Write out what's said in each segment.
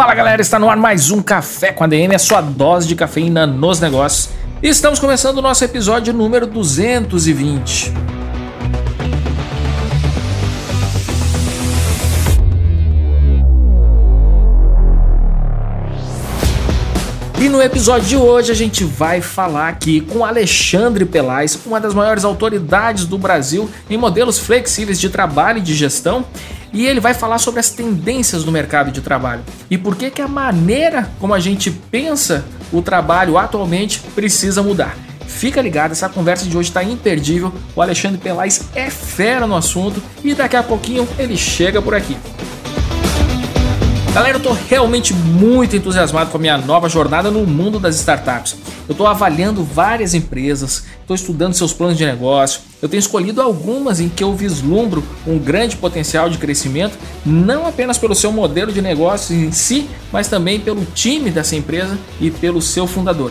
Fala galera, está no ar mais um Café com ADM, a sua dose de cafeína nos negócios. Estamos começando o nosso episódio número 220. E no episódio de hoje a gente vai falar aqui com Alexandre Pelais, uma das maiores autoridades do Brasil em modelos flexíveis de trabalho e de gestão, e ele vai falar sobre as tendências do mercado de trabalho e por que que a maneira como a gente pensa o trabalho atualmente precisa mudar. Fica ligado, essa conversa de hoje está imperdível. O Alexandre Pelais é fera no assunto e daqui a pouquinho ele chega por aqui. Galera, eu estou realmente muito entusiasmado com a minha nova jornada no mundo das startups. Eu estou avaliando várias empresas, estou estudando seus planos de negócio. Eu tenho escolhido algumas em que eu vislumbro um grande potencial de crescimento, não apenas pelo seu modelo de negócio em si, mas também pelo time dessa empresa e pelo seu fundador.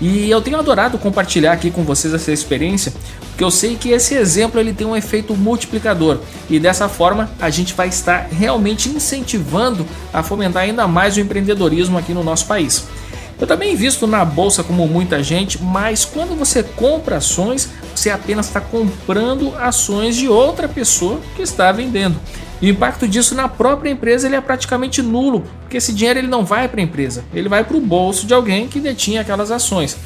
E eu tenho adorado compartilhar aqui com vocês essa experiência, porque eu sei que esse exemplo ele tem um efeito multiplicador e dessa forma a gente vai estar realmente incentivando a fomentar ainda mais o empreendedorismo aqui no nosso país. Eu também invisto na bolsa como muita gente, mas quando você compra ações, você apenas está comprando ações de outra pessoa que está vendendo. E o impacto disso na própria empresa ele é praticamente nulo, porque esse dinheiro ele não vai para a empresa, ele vai para o bolso de alguém que detinha aquelas ações.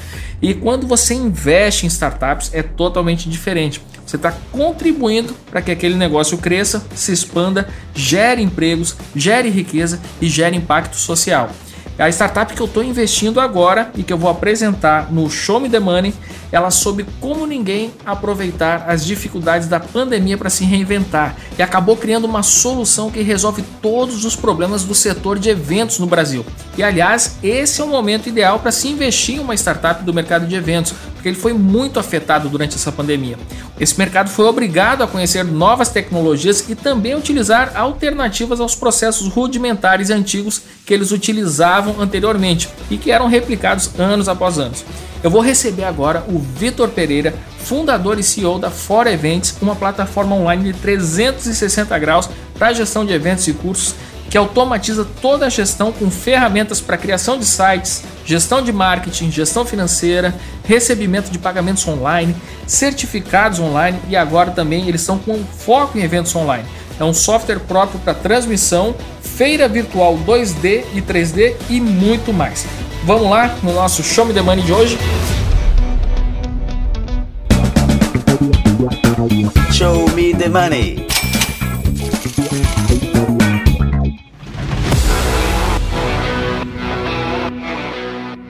E quando você investe em startups é totalmente diferente. Você está contribuindo para que aquele negócio cresça, se expanda, gere empregos, gere riqueza e gere impacto social. A startup que eu estou investindo agora e que eu vou apresentar no Show Me the Money, ela soube como ninguém aproveitar as dificuldades da pandemia para se reinventar e acabou criando uma solução que resolve todos os problemas do setor de eventos no Brasil. E aliás, esse é o momento ideal para se investir em uma startup do mercado de eventos, porque ele foi muito afetado durante essa pandemia. Esse mercado foi obrigado a conhecer novas tecnologias e também utilizar alternativas aos processos rudimentares e antigos que eles utilizavam anteriormente e que eram replicados anos após anos. Eu vou receber agora o Vitor Pereira, fundador e CEO da For Events, uma plataforma online de 360 graus para gestão de eventos e cursos que automatiza toda a gestão com ferramentas para criação de sites, gestão de marketing, gestão financeira, recebimento de pagamentos online, certificados online e agora também eles estão com foco em eventos online. É um software próprio para transmissão, feira virtual 2D e 3D e muito mais. Vamos lá no nosso Show Me The Money de hoje? Show Me the Money.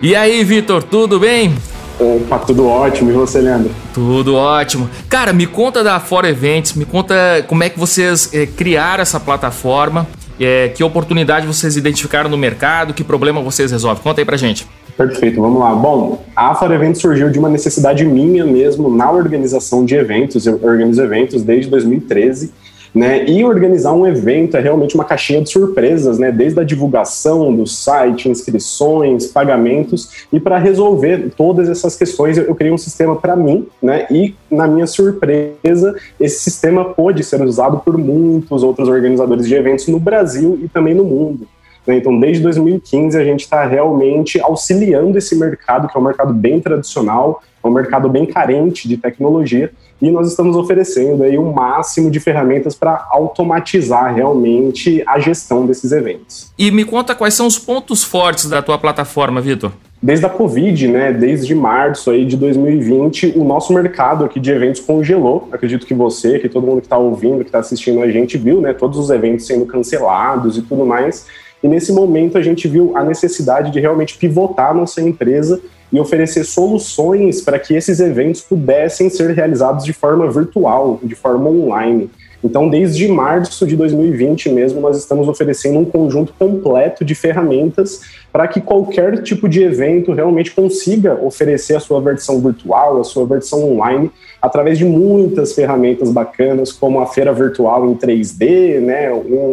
E aí, Vitor, tudo bem? Opa, tudo ótimo. E você, Leandro? Tudo ótimo. Cara, me conta da For Events, me conta como é que vocês é, criaram essa plataforma, é, que oportunidade vocês identificaram no mercado, que problema vocês resolvem. Conta aí pra gente. Perfeito, vamos lá. Bom, a For Events surgiu de uma necessidade minha mesmo na organização de eventos. Eu organizo eventos desde 2013 né? E organizar um evento é realmente uma caixinha de surpresas, né? Desde a divulgação do site, inscrições, pagamentos, e para resolver todas essas questões, eu, eu criei um sistema para mim, né? E na minha surpresa, esse sistema pôde ser usado por muitos outros organizadores de eventos no Brasil e também no mundo. Né? Então, desde 2015, a gente está realmente auxiliando esse mercado, que é um mercado bem tradicional, é um mercado bem carente de tecnologia, e nós estamos oferecendo aí o um máximo de ferramentas para automatizar realmente a gestão desses eventos. E me conta quais são os pontos fortes da tua plataforma, Vitor? Desde a Covid, né, desde março aí de 2020, o nosso mercado aqui de eventos congelou. Acredito que você, que todo mundo que está ouvindo, que está assistindo a gente, viu, né, todos os eventos sendo cancelados e tudo mais. E nesse momento a gente viu a necessidade de realmente pivotar nossa empresa e oferecer soluções para que esses eventos pudessem ser realizados de forma virtual, de forma online. Então, desde março de 2020 mesmo, nós estamos oferecendo um conjunto completo de ferramentas para que qualquer tipo de evento realmente consiga oferecer a sua versão virtual, a sua versão online, através de muitas ferramentas bacanas, como a feira virtual em 3D, né,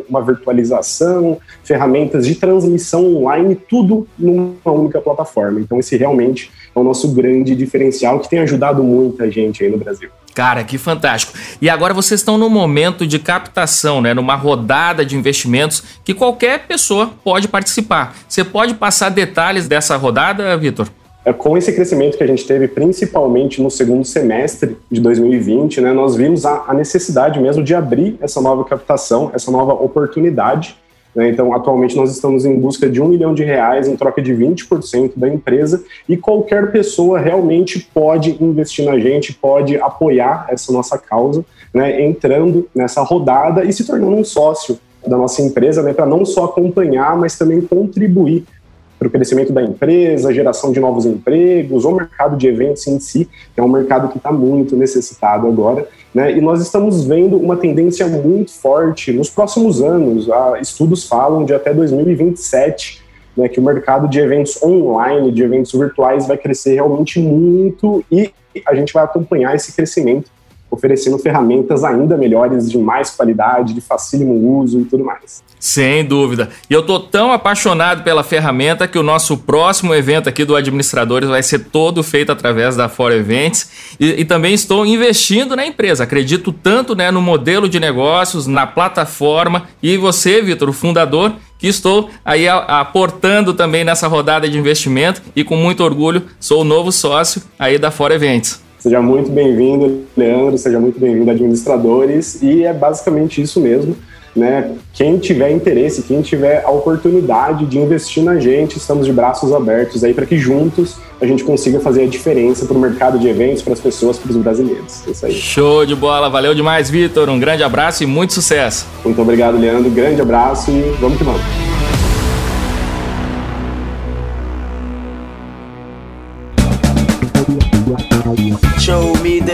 uma virtualização, ferramentas de transmissão online, tudo numa única plataforma. Então, esse realmente é o nosso grande diferencial que tem ajudado muita gente aí no Brasil. Cara, que fantástico. E agora vocês estão no momento de captação, né? Numa rodada de investimentos que qualquer pessoa pode participar. Você pode passar detalhes dessa rodada, Vitor? É, com esse crescimento que a gente teve, principalmente no segundo semestre de 2020, né, nós vimos a, a necessidade mesmo de abrir essa nova captação, essa nova oportunidade né? Então, atualmente, nós estamos em busca de um milhão de reais em troca de 20% da empresa e qualquer pessoa realmente pode investir na gente, pode apoiar essa nossa causa, né? entrando nessa rodada e se tornando um sócio da nossa empresa, né? para não só acompanhar, mas também contribuir para o crescimento da empresa, geração de novos empregos, o mercado de eventos em si, que é um mercado que está muito necessitado agora. Né? E nós estamos vendo uma tendência muito forte nos próximos anos. Ah, estudos falam de até 2027 né, que o mercado de eventos online, de eventos virtuais, vai crescer realmente muito e a gente vai acompanhar esse crescimento oferecendo ferramentas ainda melhores, de mais qualidade, de facílimo uso e tudo mais. Sem dúvida. E eu tô tão apaixonado pela ferramenta que o nosso próximo evento aqui do Administradores vai ser todo feito através da For Events. E, e também estou investindo na empresa. Acredito tanto né, no modelo de negócios, na plataforma. E você, Vitor, o fundador, que estou aí aportando também nessa rodada de investimento e com muito orgulho sou o novo sócio aí da For Events. Seja muito bem-vindo, Leandro, seja muito bem-vindo, administradores, e é basicamente isso mesmo. Né? Quem tiver interesse, quem tiver a oportunidade de investir na gente, estamos de braços abertos aí para que juntos a gente consiga fazer a diferença para o mercado de eventos, para as pessoas, para os brasileiros. É isso aí. Show de bola, valeu demais, Vitor. Um grande abraço e muito sucesso. Muito obrigado, Leandro. Grande abraço e vamos que vamos.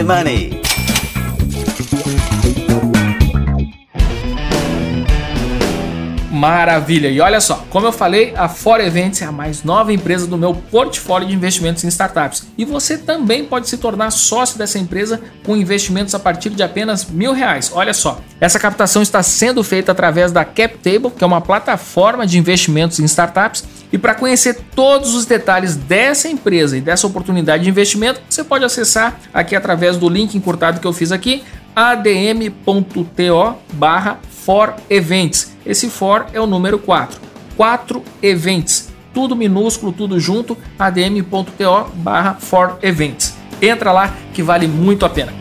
Money. Maravilha! E olha só, como eu falei, a For Events é a mais nova empresa do meu portfólio de investimentos em startups. E você também pode se tornar sócio dessa empresa com investimentos a partir de apenas mil reais. Olha só, essa captação está sendo feita através da CapTable, que é uma plataforma de investimentos em startups. E para conhecer todos os detalhes dessa empresa e dessa oportunidade de investimento, você pode acessar aqui através do link encurtado que eu fiz aqui, adm.to barra for events. Esse for é o número 4. 4 events. Tudo minúsculo, tudo junto, adm.to barra for events. Entra lá que vale muito a pena.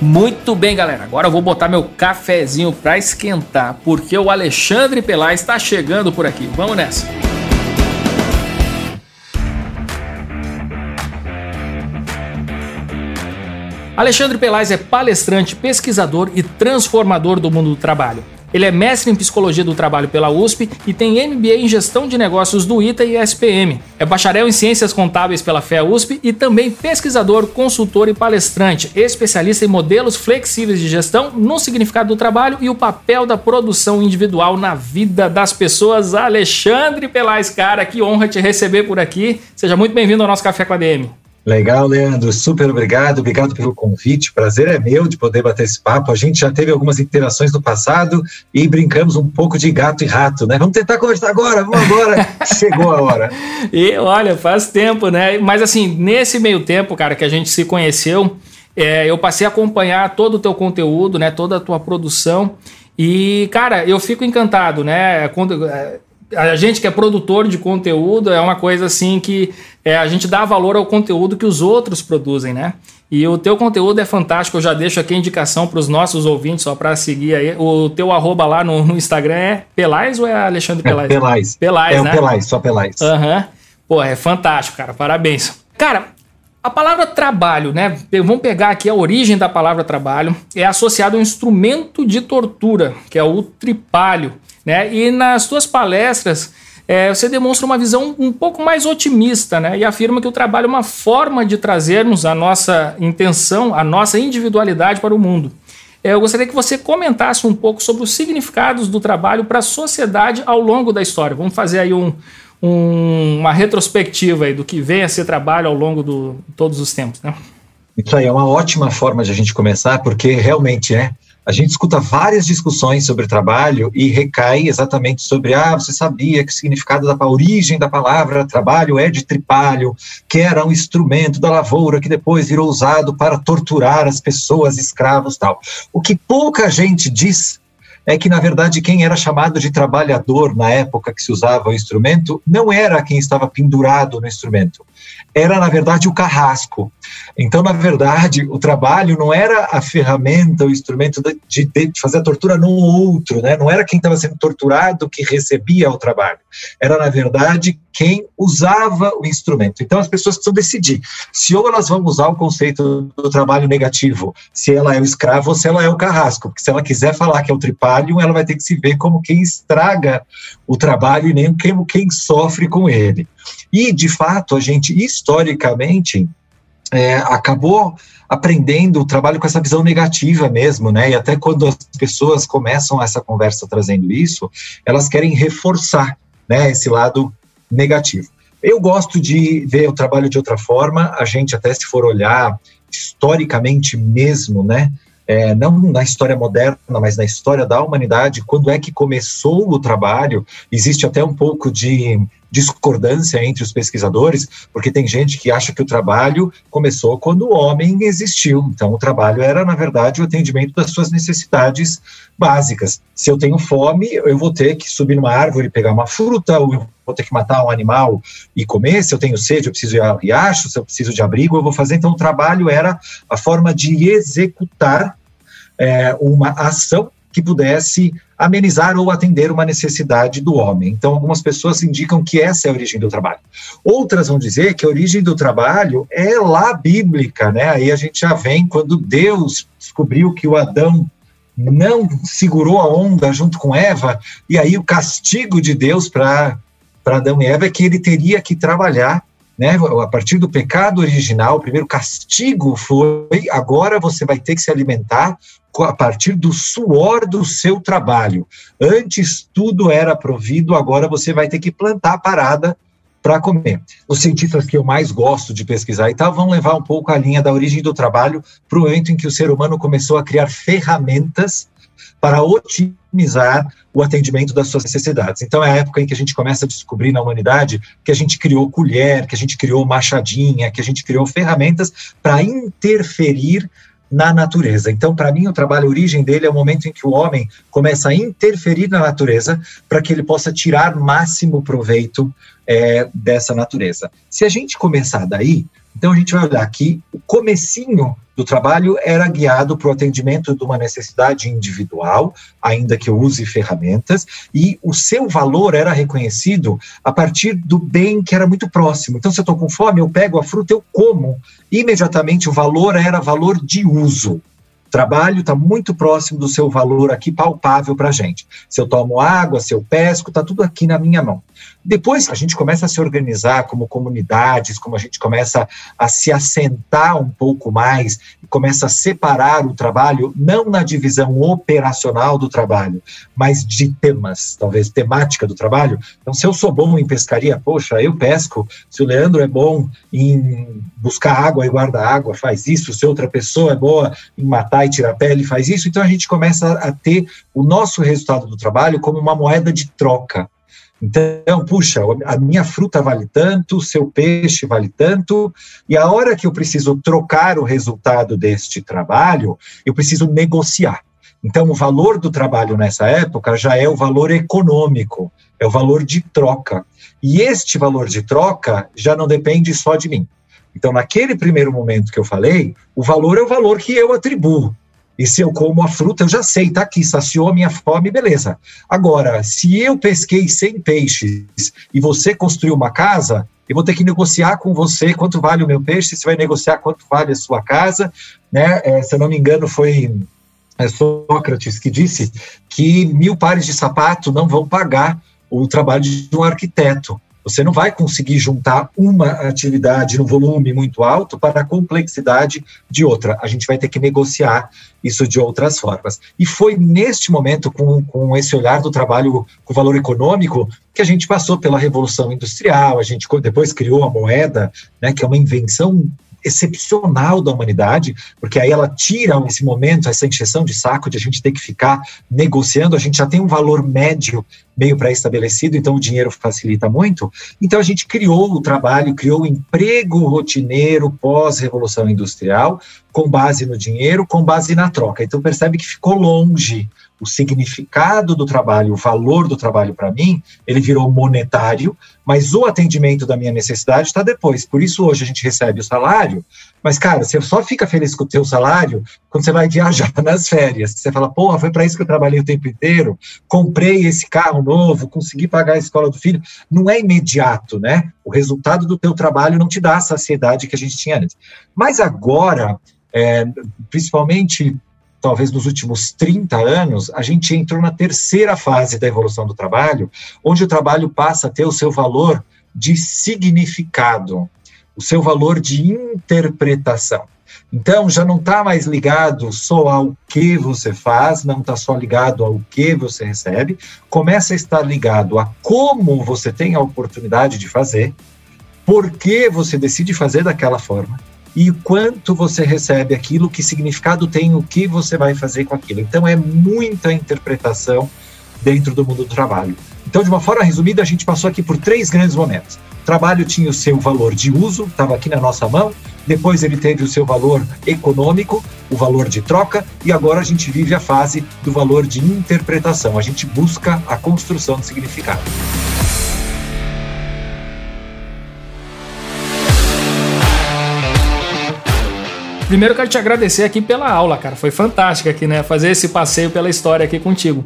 Muito bem, galera. Agora eu vou botar meu cafezinho para esquentar, porque o Alexandre Pelá está chegando por aqui. Vamos nessa. Alexandre Pelais é palestrante, pesquisador e transformador do mundo do trabalho. Ele é mestre em psicologia do trabalho pela USP e tem MBA em gestão de negócios do ITA e SPM. É bacharel em ciências contábeis pela FEA USP e também pesquisador, consultor e palestrante, especialista em modelos flexíveis de gestão no significado do trabalho e o papel da produção individual na vida das pessoas. Alexandre Pelais, cara, que honra te receber por aqui. Seja muito bem-vindo ao nosso Café com a DM. Legal, Leandro, super obrigado, obrigado pelo convite, prazer é meu de poder bater esse papo. A gente já teve algumas interações no passado e brincamos um pouco de gato e rato, né? Vamos tentar conversar agora, vamos agora, chegou a hora. E olha, faz tempo, né? Mas assim, nesse meio tempo, cara, que a gente se conheceu, é, eu passei a acompanhar todo o teu conteúdo, né? Toda a tua produção. E, cara, eu fico encantado, né? Quando, é, a gente que é produtor de conteúdo é uma coisa assim que é, a gente dá valor ao conteúdo que os outros produzem, né? E o teu conteúdo é fantástico. Eu já deixo aqui a indicação para os nossos ouvintes, só para seguir aí. O teu arroba lá no, no, Instagram é Pelais ou é Alexandre Pelais? É Pelais. Pelais, é né? É Pelais, só Pelais. Aham. Uhum. Pô, é fantástico, cara. Parabéns. Cara, a palavra trabalho, né? Vamos pegar aqui a origem da palavra trabalho. É associado a um instrumento de tortura, que é o tripalho. Né? E nas suas palestras, é, você demonstra uma visão um pouco mais otimista né? e afirma que o trabalho é uma forma de trazermos a nossa intenção, a nossa individualidade para o mundo. eu gostaria que você comentasse um pouco sobre os significados do trabalho para a sociedade ao longo da história. Vamos fazer aí um, um, uma retrospectiva aí do que vem a ser trabalho ao longo de todos os tempos, né? Isso aí é uma ótima forma de a gente começar, porque realmente é a gente escuta várias discussões sobre trabalho e recai exatamente sobre, ah, você sabia que o significado da origem da palavra trabalho é de tripalho, que era um instrumento da lavoura que depois virou usado para torturar as pessoas, escravos tal. O que pouca gente diz é que, na verdade, quem era chamado de trabalhador na época que se usava o instrumento não era quem estava pendurado no instrumento, era, na verdade, o carrasco. Então, na verdade, o trabalho não era a ferramenta, o instrumento de, de, de fazer a tortura no outro, né? não era quem estava sendo torturado que recebia o trabalho, era, na verdade, quem usava o instrumento. Então, as pessoas precisam decidir se ou elas vão usar o conceito do trabalho negativo, se ela é o escravo ou se ela é o carrasco, porque se ela quiser falar que é o tripalho, ela vai ter que se ver como quem estraga o trabalho e nem quem sofre com ele. E, de fato, a gente, historicamente, é, acabou aprendendo o trabalho com essa visão negativa mesmo, né? E até quando as pessoas começam essa conversa trazendo isso, elas querem reforçar, né, esse lado negativo. Eu gosto de ver o trabalho de outra forma, a gente até se for olhar historicamente mesmo, né, é, não na história moderna, mas na história da humanidade, quando é que começou o trabalho, existe até um pouco de discordância entre os pesquisadores, porque tem gente que acha que o trabalho começou quando o homem existiu. Então, o trabalho era, na verdade, o atendimento das suas necessidades básicas. Se eu tenho fome, eu vou ter que subir numa árvore e pegar uma fruta, ou eu vou ter que matar um animal e comer. Se eu tenho sede, eu preciso ir ao riacho. Se eu preciso de abrigo, eu vou fazer. Então, o trabalho era a forma de executar é, uma ação que pudesse amenizar ou atender uma necessidade do homem. Então, algumas pessoas indicam que essa é a origem do trabalho. Outras vão dizer que a origem do trabalho é lá bíblica, né? Aí a gente já vem quando Deus descobriu que o Adão não segurou a onda junto com Eva, e aí o castigo de Deus para Adão e Eva é que ele teria que trabalhar né, a partir do pecado original, o primeiro castigo foi: agora você vai ter que se alimentar a partir do suor do seu trabalho. Antes tudo era provido, agora você vai ter que plantar a parada para comer. Os cientistas que eu mais gosto de pesquisar e tal vão levar um pouco a linha da origem do trabalho para o momento em que o ser humano começou a criar ferramentas para otimizar o atendimento das suas necessidades. Então é a época em que a gente começa a descobrir na humanidade que a gente criou colher, que a gente criou machadinha, que a gente criou ferramentas para interferir na natureza. Então, para mim, o trabalho, a origem dele é o momento em que o homem começa a interferir na natureza para que ele possa tirar máximo proveito é, dessa natureza. Se a gente começar daí, então a gente vai olhar que o comecinho do trabalho era guiado para o atendimento de uma necessidade individual, ainda que eu use ferramentas, e o seu valor era reconhecido a partir do bem que era muito próximo. Então, se eu estou com fome, eu pego a fruta, eu como. Imediatamente o valor era valor de uso trabalho está muito próximo do seu valor aqui palpável para a gente. Se eu tomo água, se eu pesco, está tudo aqui na minha mão. Depois a gente começa a se organizar como comunidades, como a gente começa a se assentar um pouco mais começa a separar o trabalho, não na divisão operacional do trabalho, mas de temas, talvez temática do trabalho. Então, se eu sou bom em pescaria, poxa, eu pesco. Se o Leandro é bom em buscar água e guardar água, faz isso. Se outra pessoa é boa em matar e tirar pele, faz isso. Então, a gente começa a ter o nosso resultado do trabalho como uma moeda de troca. Então, puxa, a minha fruta vale tanto, o seu peixe vale tanto, e a hora que eu preciso trocar o resultado deste trabalho, eu preciso negociar. Então, o valor do trabalho nessa época já é o valor econômico, é o valor de troca. E este valor de troca já não depende só de mim. Então, naquele primeiro momento que eu falei, o valor é o valor que eu atribuo. E se eu como a fruta, eu já sei, tá aqui, saciou a minha fome, beleza. Agora, se eu pesquei 100 peixes e você construiu uma casa, eu vou ter que negociar com você quanto vale o meu peixe, você vai negociar quanto vale a sua casa, né? É, se eu não me engano, foi é, Sócrates que disse que mil pares de sapato não vão pagar o trabalho de um arquiteto. Você não vai conseguir juntar uma atividade no volume muito alto para a complexidade de outra. A gente vai ter que negociar isso de outras formas. E foi neste momento, com, com esse olhar do trabalho com valor econômico, que a gente passou pela Revolução Industrial, a gente depois criou a moeda, né, que é uma invenção excepcional da humanidade, porque aí ela tira esse momento, essa injeção de saco de a gente ter que ficar negociando, a gente já tem um valor médio meio pré-estabelecido, então o dinheiro facilita muito. Então a gente criou o trabalho, criou o emprego rotineiro pós-revolução industrial, com base no dinheiro, com base na troca. Então percebe que ficou longe o significado do trabalho, o valor do trabalho para mim, ele virou monetário, mas o atendimento da minha necessidade está depois. Por isso hoje a gente recebe o salário, mas cara, você só fica feliz com o teu salário quando você vai viajar nas férias. Você fala, porra, foi para isso que eu trabalhei o tempo inteiro, comprei esse carro novo, consegui pagar a escola do filho. Não é imediato, né? O resultado do teu trabalho não te dá a saciedade que a gente tinha antes. Mas agora, é, principalmente talvez nos últimos 30 anos, a gente entrou na terceira fase da evolução do trabalho, onde o trabalho passa a ter o seu valor de significado, o seu valor de interpretação. Então, já não está mais ligado só ao que você faz, não está só ligado ao que você recebe, começa a estar ligado a como você tem a oportunidade de fazer, por que você decide fazer daquela forma, e quanto você recebe aquilo, que significado tem, o que você vai fazer com aquilo. Então, é muita interpretação dentro do mundo do trabalho. Então, de uma forma resumida, a gente passou aqui por três grandes momentos. O trabalho tinha o seu valor de uso, estava aqui na nossa mão, depois ele teve o seu valor econômico, o valor de troca, e agora a gente vive a fase do valor de interpretação. A gente busca a construção de significado. Primeiro quero te agradecer aqui pela aula, cara. Foi fantástico aqui, né? Fazer esse passeio pela história aqui contigo.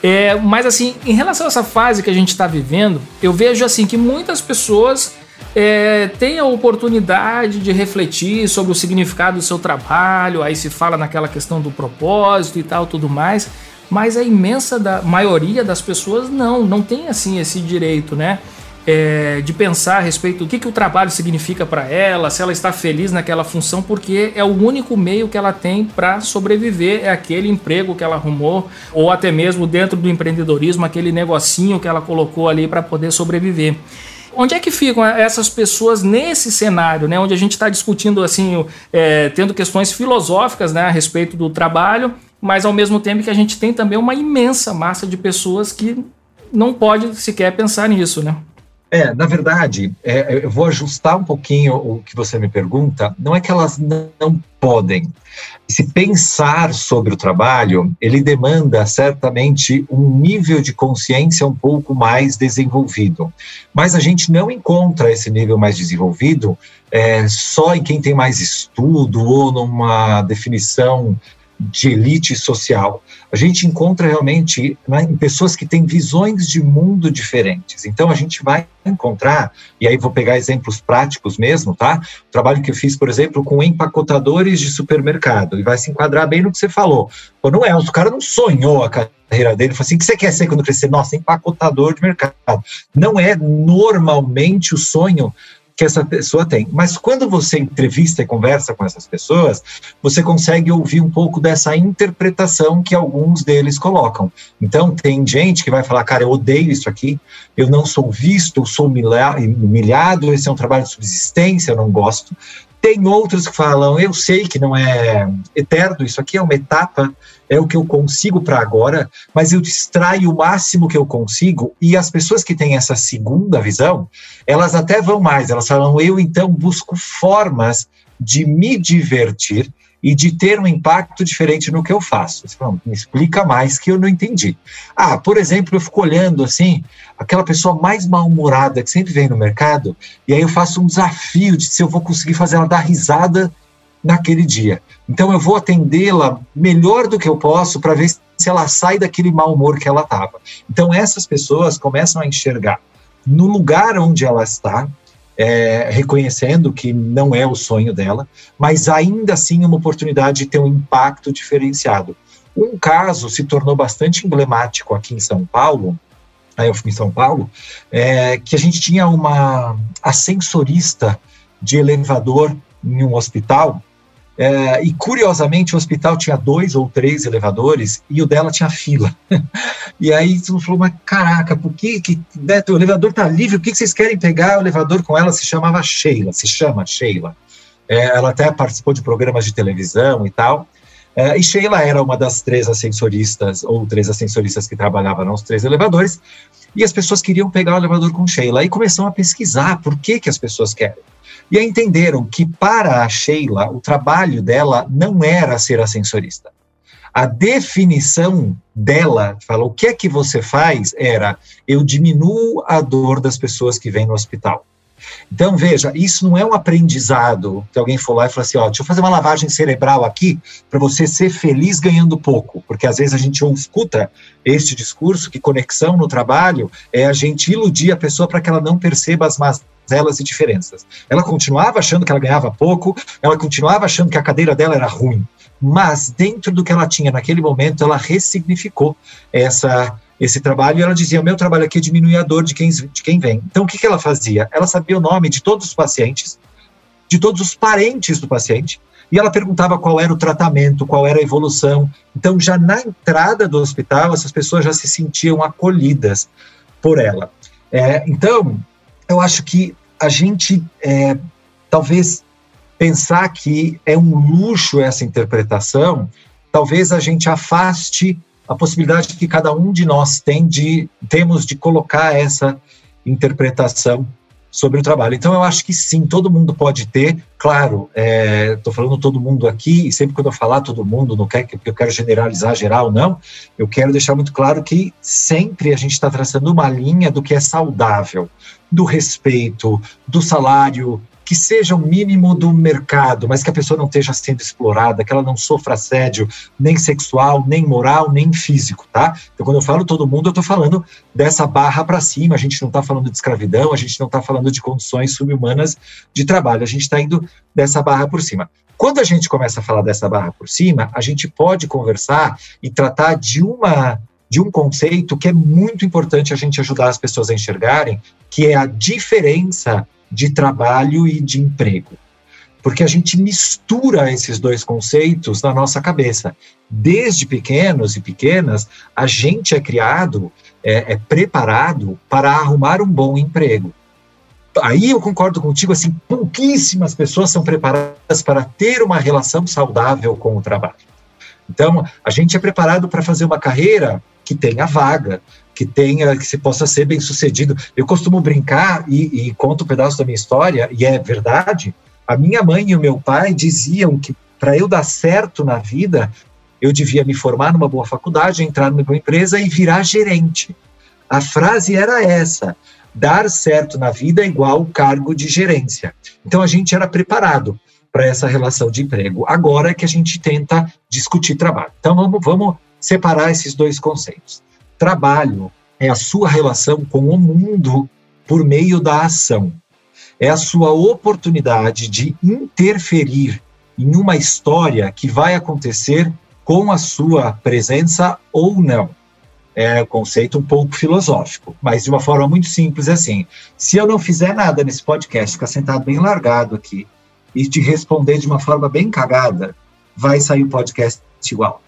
É, mas assim, em relação a essa fase que a gente está vivendo, eu vejo assim que muitas pessoas é, têm a oportunidade de refletir sobre o significado do seu trabalho, aí se fala naquela questão do propósito e tal, tudo mais, mas a imensa da maioria das pessoas não, não tem assim esse direito, né? É, de pensar a respeito do que, que o trabalho significa para ela, se ela está feliz naquela função, porque é o único meio que ela tem para sobreviver, é aquele emprego que ela arrumou, ou até mesmo dentro do empreendedorismo, aquele negocinho que ela colocou ali para poder sobreviver. Onde é que ficam essas pessoas nesse cenário, né, onde a gente está discutindo assim, é, tendo questões filosóficas né, a respeito do trabalho, mas ao mesmo tempo que a gente tem também uma imensa massa de pessoas que não pode sequer pensar nisso, né? É, na verdade, é, eu vou ajustar um pouquinho o que você me pergunta. Não é que elas não podem. Se pensar sobre o trabalho, ele demanda certamente um nível de consciência um pouco mais desenvolvido. Mas a gente não encontra esse nível mais desenvolvido é, só em quem tem mais estudo ou numa definição de elite social. A gente encontra realmente né, em pessoas que têm visões de mundo diferentes. Então a gente vai encontrar, e aí vou pegar exemplos práticos mesmo, tá? O trabalho que eu fiz, por exemplo, com empacotadores de supermercado, e vai se enquadrar bem no que você falou. Pô, não é, o cara não sonhou a carreira dele, falou assim, o que você quer ser quando crescer? Nossa, empacotador de mercado. Não é normalmente o sonho que essa pessoa tem. Mas quando você entrevista e conversa com essas pessoas, você consegue ouvir um pouco dessa interpretação que alguns deles colocam. Então, tem gente que vai falar, cara, eu odeio isso aqui, eu não sou visto, eu sou humilhado, esse é um trabalho de subsistência, eu não gosto. Tem outros que falam, eu sei que não é eterno, isso aqui é uma etapa, é o que eu consigo para agora, mas eu distraio o máximo que eu consigo. E as pessoas que têm essa segunda visão, elas até vão mais, elas falam, eu então busco formas de me divertir e de ter um impacto diferente no que eu faço. Você fala, me explica mais que eu não entendi. Ah, por exemplo, eu fico olhando assim, aquela pessoa mais mal-humorada que sempre vem no mercado, e aí eu faço um desafio de se eu vou conseguir fazer ela dar risada naquele dia. Então eu vou atendê-la melhor do que eu posso para ver se ela sai daquele mau humor que ela estava. Então essas pessoas começam a enxergar no lugar onde ela está, é, reconhecendo que não é o sonho dela, mas ainda assim uma oportunidade de ter um impacto diferenciado. Um caso se tornou bastante emblemático aqui em São Paulo, aí eu fui em São Paulo, é, que a gente tinha uma ascensorista de elevador em um hospital, é, e curiosamente o hospital tinha dois ou três elevadores e o dela tinha fila. e aí tu falou, mas caraca, por que, que né, o elevador tá livre? Por que, que vocês querem pegar o elevador com ela? Se chamava Sheila, se chama Sheila. É, ela até participou de programas de televisão e tal. É, e Sheila era uma das três ascensoristas, ou três ascensoristas que trabalhavam nos três elevadores, e as pessoas queriam pegar o elevador com Sheila. E começaram a pesquisar por que, que as pessoas querem. E entenderam que para a Sheila, o trabalho dela não era ser ascensorista. A definição dela, fala, o que é que você faz, era eu diminuo a dor das pessoas que vêm no hospital. Então, veja, isso não é um aprendizado que alguém for lá e falou assim: ó, deixa eu fazer uma lavagem cerebral aqui para você ser feliz ganhando pouco. Porque às vezes a gente escuta este discurso que conexão no trabalho é a gente iludir a pessoa para que ela não perceba as mazelas e diferenças. Ela continuava achando que ela ganhava pouco, ela continuava achando que a cadeira dela era ruim. Mas dentro do que ela tinha naquele momento, ela ressignificou essa esse trabalho, e ela dizia: meu trabalho aqui é diminuir a dor de quem, de quem vem. Então, o que, que ela fazia? Ela sabia o nome de todos os pacientes, de todos os parentes do paciente, e ela perguntava qual era o tratamento, qual era a evolução. Então, já na entrada do hospital, essas pessoas já se sentiam acolhidas por ela. É, então, eu acho que a gente, é, talvez, pensar que é um luxo essa interpretação, talvez a gente afaste a possibilidade que cada um de nós tem de temos de colocar essa interpretação sobre o trabalho. Então eu acho que sim, todo mundo pode ter. Claro, estou é, falando todo mundo aqui e sempre quando eu falar todo mundo, não quer que eu quero generalizar geral, não. Eu quero deixar muito claro que sempre a gente está traçando uma linha do que é saudável, do respeito, do salário que seja o mínimo do mercado, mas que a pessoa não esteja sendo explorada, que ela não sofra assédio nem sexual, nem moral, nem físico, tá? Então, quando eu falo todo mundo, eu estou falando dessa barra para cima, a gente não está falando de escravidão, a gente não está falando de condições subhumanas de trabalho, a gente está indo dessa barra por cima. Quando a gente começa a falar dessa barra por cima, a gente pode conversar e tratar de uma de um conceito que é muito importante a gente ajudar as pessoas a enxergarem, que é a diferença de trabalho e de emprego. Porque a gente mistura esses dois conceitos na nossa cabeça. Desde pequenos e pequenas, a gente é criado, é, é preparado para arrumar um bom emprego. Aí eu concordo contigo, assim, pouquíssimas pessoas são preparadas para ter uma relação saudável com o trabalho. Então, a gente é preparado para fazer uma carreira que tenha vaga, que tenha, que se possa ser bem sucedido. Eu costumo brincar e, e conto um pedaço da minha história, e é verdade. A minha mãe e o meu pai diziam que para eu dar certo na vida, eu devia me formar numa boa faculdade, entrar numa boa empresa e virar gerente. A frase era essa: dar certo na vida é igual cargo de gerência. Então a gente era preparado para essa relação de emprego. Agora é que a gente tenta discutir trabalho. Então vamos, vamos separar esses dois conceitos. Trabalho é a sua relação com o mundo por meio da ação. É a sua oportunidade de interferir em uma história que vai acontecer com a sua presença ou não. É um conceito um pouco filosófico, mas de uma forma muito simples assim. Se eu não fizer nada nesse podcast, ficar sentado bem largado aqui e te responder de uma forma bem cagada, vai sair o podcast igual.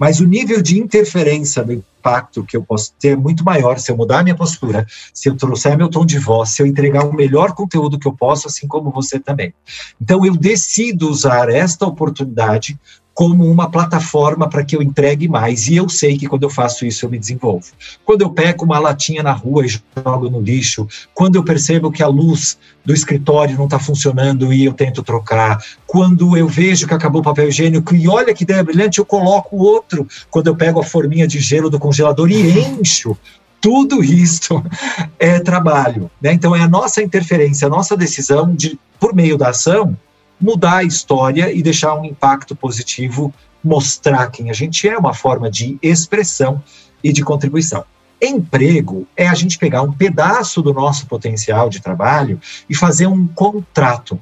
Mas o nível de interferência do impacto que eu posso ter é muito maior se eu mudar a minha postura, se eu trouxer meu tom de voz, se eu entregar o melhor conteúdo que eu posso, assim como você também. Então eu decido usar esta oportunidade como uma plataforma para que eu entregue mais. E eu sei que quando eu faço isso, eu me desenvolvo. Quando eu pego uma latinha na rua e jogo no lixo, quando eu percebo que a luz do escritório não está funcionando e eu tento trocar, quando eu vejo que acabou o papel higiênico e olha que ideia brilhante, eu coloco outro. Quando eu pego a forminha de gelo do congelador e encho tudo isso é trabalho. Né? Então, é a nossa interferência, a nossa decisão de, por meio da ação, mudar a história e deixar um impacto positivo, mostrar quem a gente é, uma forma de expressão e de contribuição. Emprego é a gente pegar um pedaço do nosso potencial de trabalho e fazer um contrato.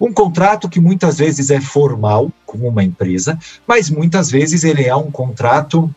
Um contrato que muitas vezes é formal com uma empresa, mas muitas vezes ele é um contrato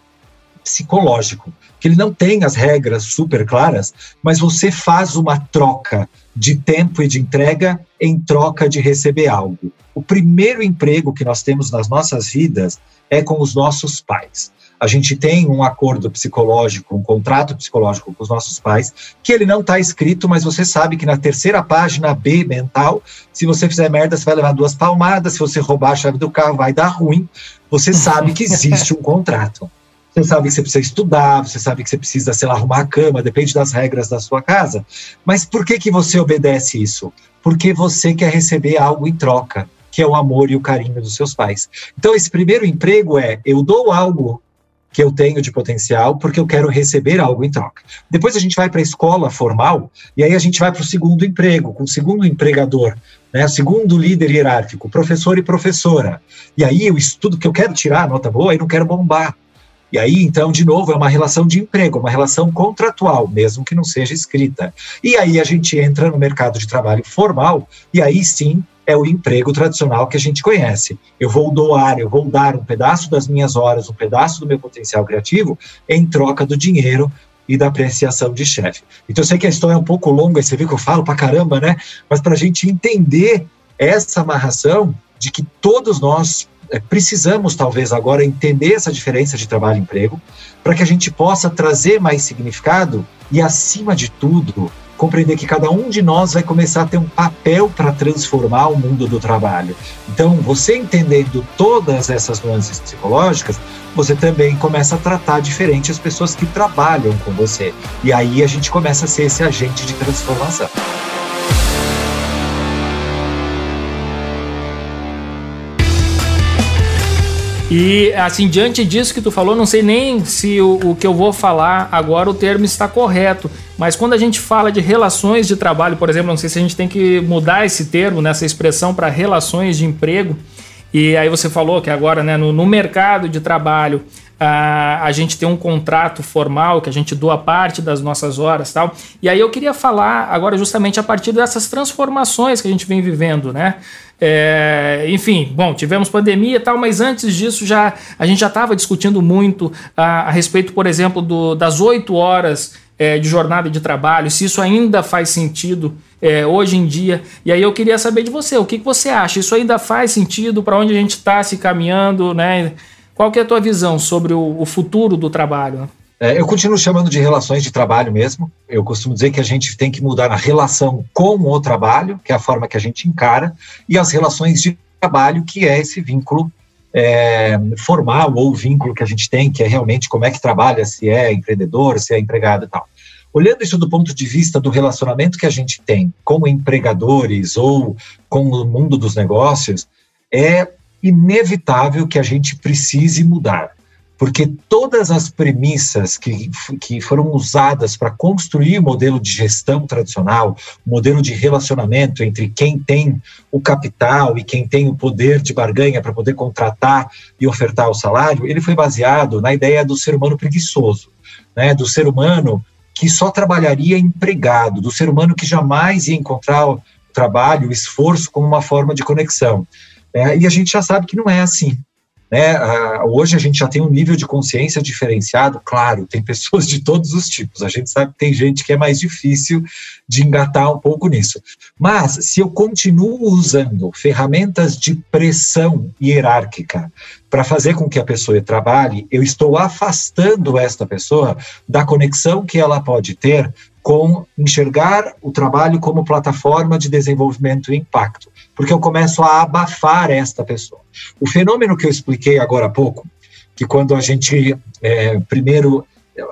psicológico, que ele não tem as regras super claras, mas você faz uma troca de tempo e de entrega em troca de receber algo. O primeiro emprego que nós temos nas nossas vidas é com os nossos pais. A gente tem um acordo psicológico, um contrato psicológico com os nossos pais, que ele não está escrito, mas você sabe que na terceira página B mental, se você fizer merda, você vai levar duas palmadas, se você roubar a chave do carro, vai dar ruim. Você sabe que existe um contrato. Você sabe que você precisa estudar, você sabe que você precisa, sei lá, arrumar a cama, depende das regras da sua casa. Mas por que, que você obedece isso? Porque você quer receber algo em troca, que é o amor e o carinho dos seus pais. Então, esse primeiro emprego é: eu dou algo que eu tenho de potencial porque eu quero receber algo em troca. Depois a gente vai para a escola formal e aí a gente vai para o segundo emprego, com o segundo empregador, né, o segundo líder hierárquico, professor e professora. E aí eu estudo que eu quero tirar nota boa e não quero bombar. E aí, então, de novo, é uma relação de emprego, uma relação contratual, mesmo que não seja escrita. E aí a gente entra no mercado de trabalho formal, e aí sim é o emprego tradicional que a gente conhece. Eu vou doar, eu vou dar um pedaço das minhas horas, um pedaço do meu potencial criativo em troca do dinheiro e da apreciação de chefe. Então eu sei que a história é um pouco longa, você viu que eu falo pra caramba, né? Mas para a gente entender essa amarração de que todos nós precisamos, talvez, agora entender essa diferença de trabalho e emprego, para que a gente possa trazer mais significado e, acima de tudo, compreender que cada um de nós vai começar a ter um papel para transformar o mundo do trabalho. Então, você entendendo todas essas nuances psicológicas, você também começa a tratar diferente as pessoas que trabalham com você. E aí a gente começa a ser esse agente de transformação. E assim, diante disso que tu falou, não sei nem se o, o, que eu vou falar agora o termo está correto, mas quando a gente fala de relações de trabalho, por exemplo, não sei se a gente tem que mudar esse termo, nessa expressão para relações de emprego. E aí você falou que agora, né, no, no mercado de trabalho, a, a gente tem um contrato formal que a gente doa parte das nossas horas tal. E aí eu queria falar agora justamente a partir dessas transformações que a gente vem vivendo, né? É, enfim, bom, tivemos pandemia e tal, mas antes disso já a gente já estava discutindo muito a, a, respeito, por exemplo, do, das oito horas é, de jornada de trabalho, se isso ainda faz sentido é, hoje em dia. E aí eu queria saber de você, o que, que você acha? Isso ainda faz sentido para onde a gente está se caminhando, né? Qual que é a tua visão sobre o, o futuro do trabalho? É, eu continuo chamando de relações de trabalho mesmo. Eu costumo dizer que a gente tem que mudar a relação com o trabalho, que é a forma que a gente encara, e as relações de trabalho, que é esse vínculo é, formal ou vínculo que a gente tem, que é realmente como é que trabalha, se é empreendedor, se é empregado e tal. Olhando isso do ponto de vista do relacionamento que a gente tem com empregadores ou com o mundo dos negócios, é inevitável que a gente precise mudar porque todas as premissas que, que foram usadas para construir o modelo de gestão tradicional, o modelo de relacionamento entre quem tem o capital e quem tem o poder de barganha para poder contratar e ofertar o salário, ele foi baseado na ideia do ser humano preguiçoso, né, do ser humano que só trabalharia empregado, do ser humano que jamais ia encontrar o trabalho, o esforço como uma forma de conexão. É, e a gente já sabe que não é assim. Né? hoje a gente já tem um nível de consciência diferenciado, claro, tem pessoas de todos os tipos. A gente sabe que tem gente que é mais difícil de engatar um pouco nisso. Mas se eu continuo usando ferramentas de pressão hierárquica para fazer com que a pessoa trabalhe, eu estou afastando esta pessoa da conexão que ela pode ter com enxergar o trabalho como plataforma de desenvolvimento e impacto porque eu começo a abafar esta pessoa. O fenômeno que eu expliquei agora há pouco, que quando a gente é, primeiro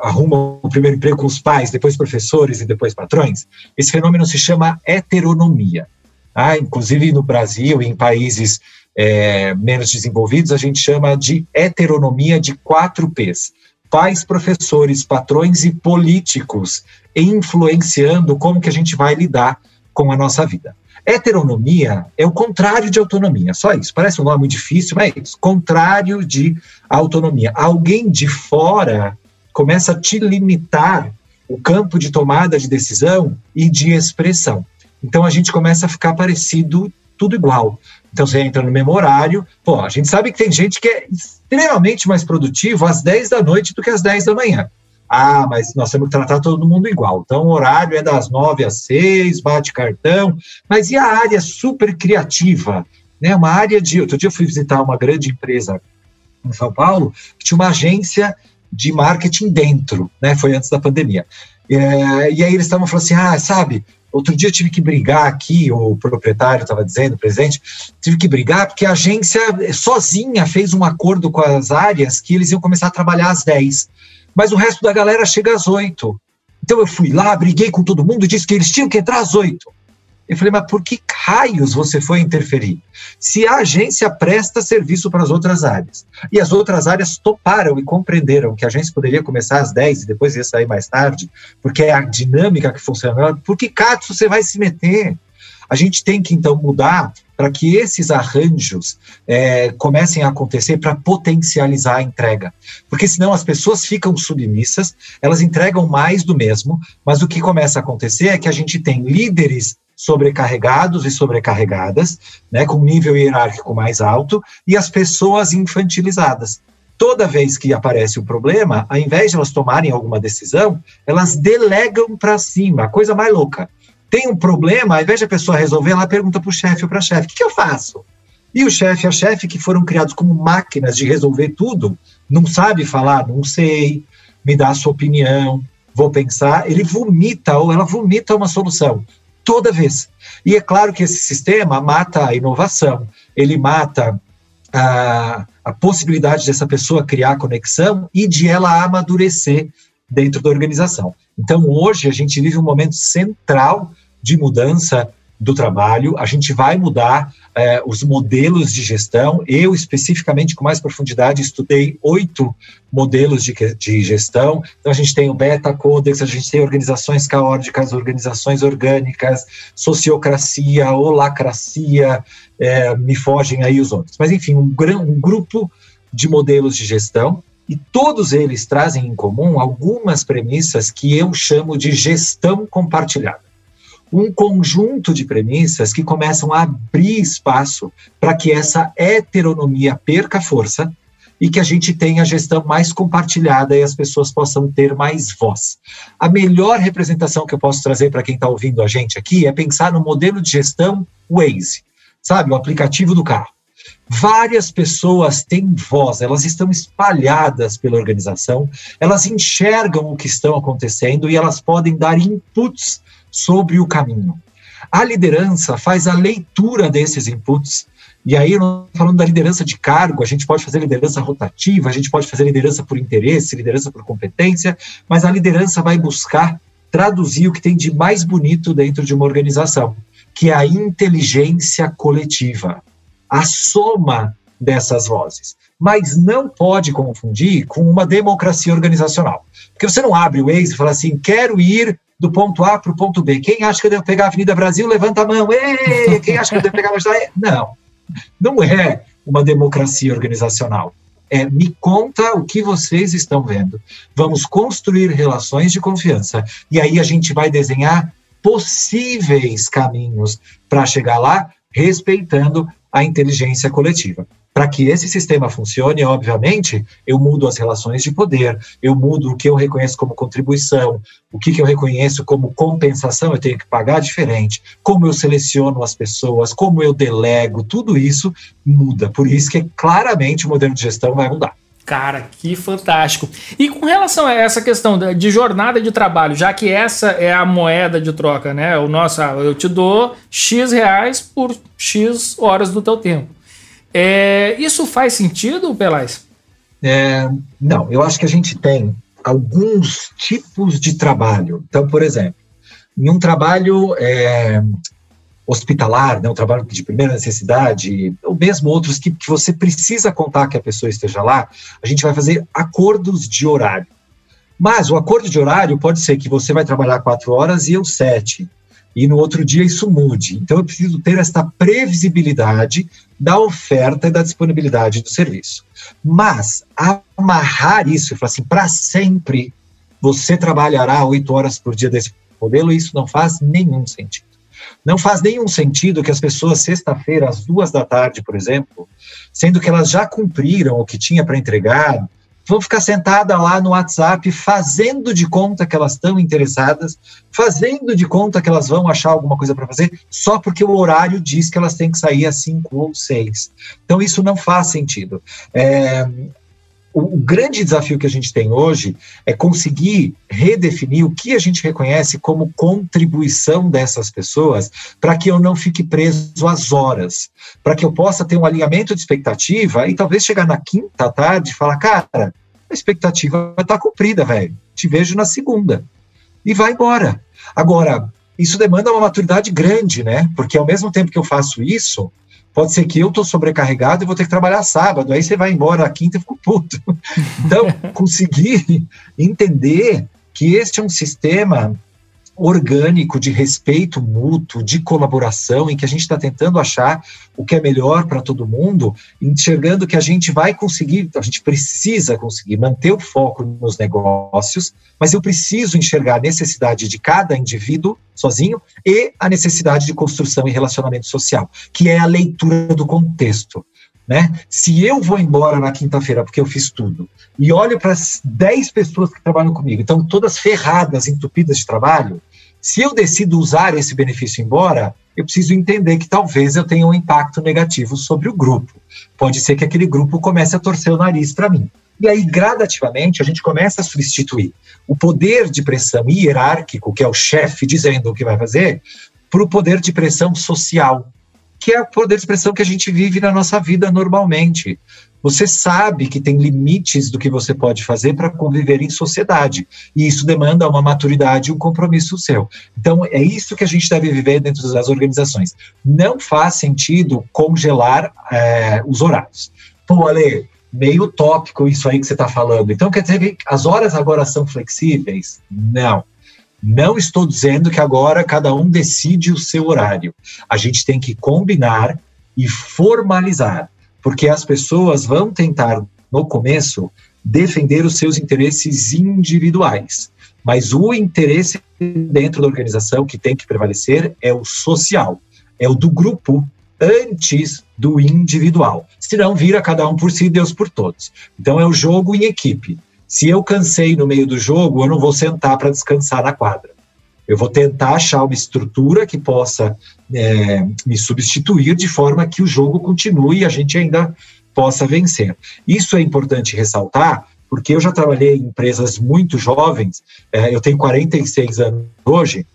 arruma o primeiro emprego com os pais, depois professores e depois patrões, esse fenômeno se chama heteronomia. Ah, inclusive no Brasil e em países é, menos desenvolvidos, a gente chama de heteronomia de quatro P's. Pais, professores, patrões e políticos influenciando como que a gente vai lidar com a nossa vida. Heteronomia é o contrário de autonomia, só isso. Parece um nome difícil, mas é isso. Contrário de autonomia. Alguém de fora começa a te limitar o campo de tomada de decisão e de expressão. Então a gente começa a ficar parecido tudo igual. Então você entra no mesmo horário. Pô, a gente sabe que tem gente que é extremamente mais produtivo às 10 da noite do que às 10 da manhã. Ah, mas nós temos que tratar todo mundo igual. Então, o horário é das 9 às 6, bate cartão. Mas e a área super criativa? Né? Uma área de. Outro dia eu fui visitar uma grande empresa em São Paulo, que tinha uma agência de marketing dentro, né? Foi antes da pandemia. É, e aí eles estavam falando assim: ah, sabe, Outro dia eu tive que brigar aqui, o proprietário estava dizendo, o presidente, tive que brigar porque a agência sozinha fez um acordo com as áreas que eles iam começar a trabalhar às 10. Mas o resto da galera chega às 8. Então eu fui lá, briguei com todo mundo, disse que eles tinham que entrar às 8. Eu falei, mas por que raios você foi interferir? Se a agência presta serviço para as outras áreas, e as outras áreas toparam e compreenderam que a agência poderia começar às 10 e depois ia sair mais tarde, porque é a dinâmica que funciona, por que cato você vai se meter? A gente tem que, então, mudar para que esses arranjos é, comecem a acontecer para potencializar a entrega. Porque senão as pessoas ficam submissas, elas entregam mais do mesmo, mas o que começa a acontecer é que a gente tem líderes sobrecarregados e sobrecarregadas, né, com nível hierárquico mais alto, e as pessoas infantilizadas. Toda vez que aparece um problema, ao invés de elas tomarem alguma decisão, elas delegam para cima, coisa mais louca. Tem um problema, ao invés de a pessoa resolver, ela pergunta para o chefe ou para a chefe: o que, que eu faço? E o chefe e a chefe, que foram criados como máquinas de resolver tudo, não sabe falar, não sei, me dá a sua opinião, vou pensar, ele vomita ou ela vomita uma solução toda vez. E é claro que esse sistema mata a inovação, ele mata a, a possibilidade dessa pessoa criar conexão e de ela amadurecer dentro da organização. Então, hoje, a gente vive um momento central de mudança do trabalho, a gente vai mudar é, os modelos de gestão. Eu, especificamente, com mais profundidade, estudei oito modelos de, de gestão. Então, a gente tem o Beta Codex, a gente tem organizações caóticas, organizações orgânicas, sociocracia, holacracia, é, me fogem aí os outros. Mas, enfim, um, um grupo de modelos de gestão e todos eles trazem em comum algumas premissas que eu chamo de gestão compartilhada um conjunto de premissas que começam a abrir espaço para que essa heteronomia perca força e que a gente tenha a gestão mais compartilhada e as pessoas possam ter mais voz. A melhor representação que eu posso trazer para quem está ouvindo a gente aqui é pensar no modelo de gestão Waze, sabe, o aplicativo do carro. Várias pessoas têm voz, elas estão espalhadas pela organização, elas enxergam o que estão acontecendo e elas podem dar inputs sobre o caminho. A liderança faz a leitura desses inputs. E aí, falando da liderança de cargo, a gente pode fazer liderança rotativa, a gente pode fazer liderança por interesse, liderança por competência, mas a liderança vai buscar traduzir o que tem de mais bonito dentro de uma organização, que é a inteligência coletiva, a soma dessas vozes. Mas não pode confundir com uma democracia organizacional. Porque você não abre o Waze e fala assim, quero ir do ponto A para o ponto B. Quem acha que eu devo pegar a Avenida Brasil, levanta a mão. Ei, quem acha que eu devo pegar a Avenida Não, não é uma democracia organizacional. É, me conta o que vocês estão vendo. Vamos construir relações de confiança. E aí a gente vai desenhar possíveis caminhos para chegar lá, respeitando a inteligência coletiva. Para que esse sistema funcione, obviamente, eu mudo as relações de poder, eu mudo o que eu reconheço como contribuição, o que, que eu reconheço como compensação, eu tenho que pagar diferente, como eu seleciono as pessoas, como eu delego, tudo isso muda. Por isso que claramente o modelo de gestão vai mudar. Cara, que fantástico. E com relação a essa questão de jornada de trabalho, já que essa é a moeda de troca, né? O nosso, eu te dou X reais por X horas do teu tempo. É, isso faz sentido, Pelais? É, não, eu acho que a gente tem alguns tipos de trabalho. Então, por exemplo, em um trabalho é, hospitalar, né, um trabalho de primeira necessidade, ou mesmo outros que, que você precisa contar que a pessoa esteja lá, a gente vai fazer acordos de horário. Mas o acordo de horário pode ser que você vai trabalhar quatro horas e eu sete e no outro dia isso mude. Então eu preciso ter esta previsibilidade da oferta e da disponibilidade do serviço. Mas amarrar isso e falar assim, para sempre você trabalhará oito horas por dia desse modelo, isso não faz nenhum sentido. Não faz nenhum sentido que as pessoas, sexta-feira, às duas da tarde, por exemplo, sendo que elas já cumpriram o que tinha para entregar, vão ficar sentadas lá no WhatsApp fazendo de conta que elas estão interessadas, fazendo de conta que elas vão achar alguma coisa para fazer, só porque o horário diz que elas têm que sair às 5 ou 6. Então, isso não faz sentido. É, o, grande desafio que a gente tem hoje é conseguir redefinir o que a gente reconhece como contribuição dessas pessoas para que eu não fique preso às horas, para que eu possa ter um alinhamento de expectativa e talvez chegar na quinta tarde e falar, cara, a expectativa está cumprida, velho. Te vejo na segunda. E vai embora. Agora, isso demanda uma maturidade grande, né? Porque ao mesmo tempo que eu faço isso, Pode ser que eu estou sobrecarregado e vou ter que trabalhar sábado, aí você vai embora na quinta e fico puto. Então, conseguir entender que este é um sistema orgânico de respeito mútuo, de colaboração, em que a gente está tentando achar o que é melhor para todo mundo, enxergando que a gente vai conseguir, a gente precisa conseguir manter o foco nos negócios, mas eu preciso enxergar a necessidade de cada indivíduo sozinho e a necessidade de construção e relacionamento social, que é a leitura do contexto. Né? Se eu vou embora na quinta-feira porque eu fiz tudo e olho para as 10 pessoas que trabalham comigo, então todas ferradas, entupidas de trabalho, se eu decido usar esse benefício embora, eu preciso entender que talvez eu tenha um impacto negativo sobre o grupo. Pode ser que aquele grupo comece a torcer o nariz para mim. E aí, gradativamente, a gente começa a substituir o poder de pressão hierárquico, que é o chefe dizendo o que vai fazer, para o poder de pressão social, que é o poder de expressão que a gente vive na nossa vida normalmente. Você sabe que tem limites do que você pode fazer para conviver em sociedade. E isso demanda uma maturidade e um compromisso seu. Então, é isso que a gente deve viver dentro das organizações. Não faz sentido congelar é, os horários. Pô, Ale, meio tópico isso aí que você está falando. Então, quer dizer que as horas agora são flexíveis? Não. Não estou dizendo que agora cada um decide o seu horário. A gente tem que combinar e formalizar, porque as pessoas vão tentar, no começo, defender os seus interesses individuais. Mas o interesse dentro da organização que tem que prevalecer é o social, é o do grupo antes do individual. Senão vira cada um por si, Deus por todos. Então é o jogo em equipe. Se eu cansei no meio do jogo, eu não vou sentar para descansar na quadra. Eu vou tentar achar uma estrutura que possa é, me substituir de forma que o jogo continue e a gente ainda possa vencer. Isso é importante ressaltar, porque eu já trabalhei em empresas muito jovens, é, eu tenho 46 anos hoje,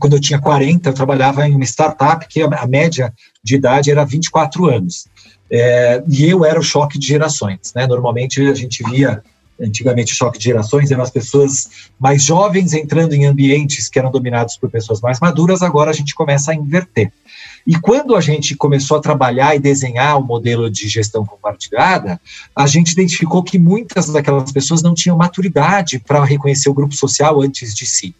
quando eu tinha 40, eu trabalhava em uma startup que a, média de idade era 24 anos. É, e eu era o choque de gerações. Né? Normalmente a gente via antigamente choque de gerações eram as pessoas mais jovens entrando em ambientes que eram dominados por pessoas mais maduras, agora a gente começa a inverter. E quando a gente começou a trabalhar e desenhar o modelo de gestão compartilhada, a gente identificou que muitas daquelas pessoas não tinham maturidade para reconhecer o grupo social antes de si.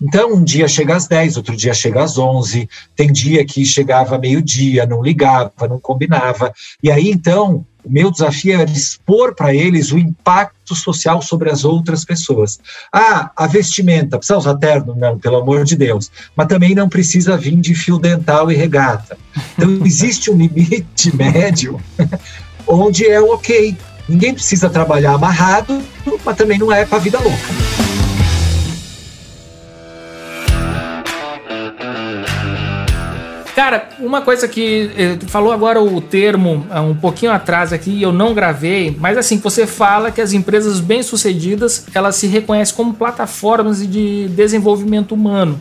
Então, um dia chega às 10, outro dia chega às 11, tem dia que chegava meio-dia, não ligava, não combinava. E aí, então, o meu desafio era expor para eles o impacto social sobre as outras pessoas. Ah, a vestimenta, precisa usar terno? Não, pelo amor de Deus. Mas também não precisa vir de fio dental e regata. Então, existe um limite médio onde é ok. Ninguém precisa trabalhar amarrado, mas também não é para a vida louca. Cara, uma coisa que eh, falou agora o termo ah, um pouquinho atrás aqui eu não gravei, mas assim, você fala que as empresas bem-sucedidas, elas se reconhecem como plataformas de desenvolvimento humano,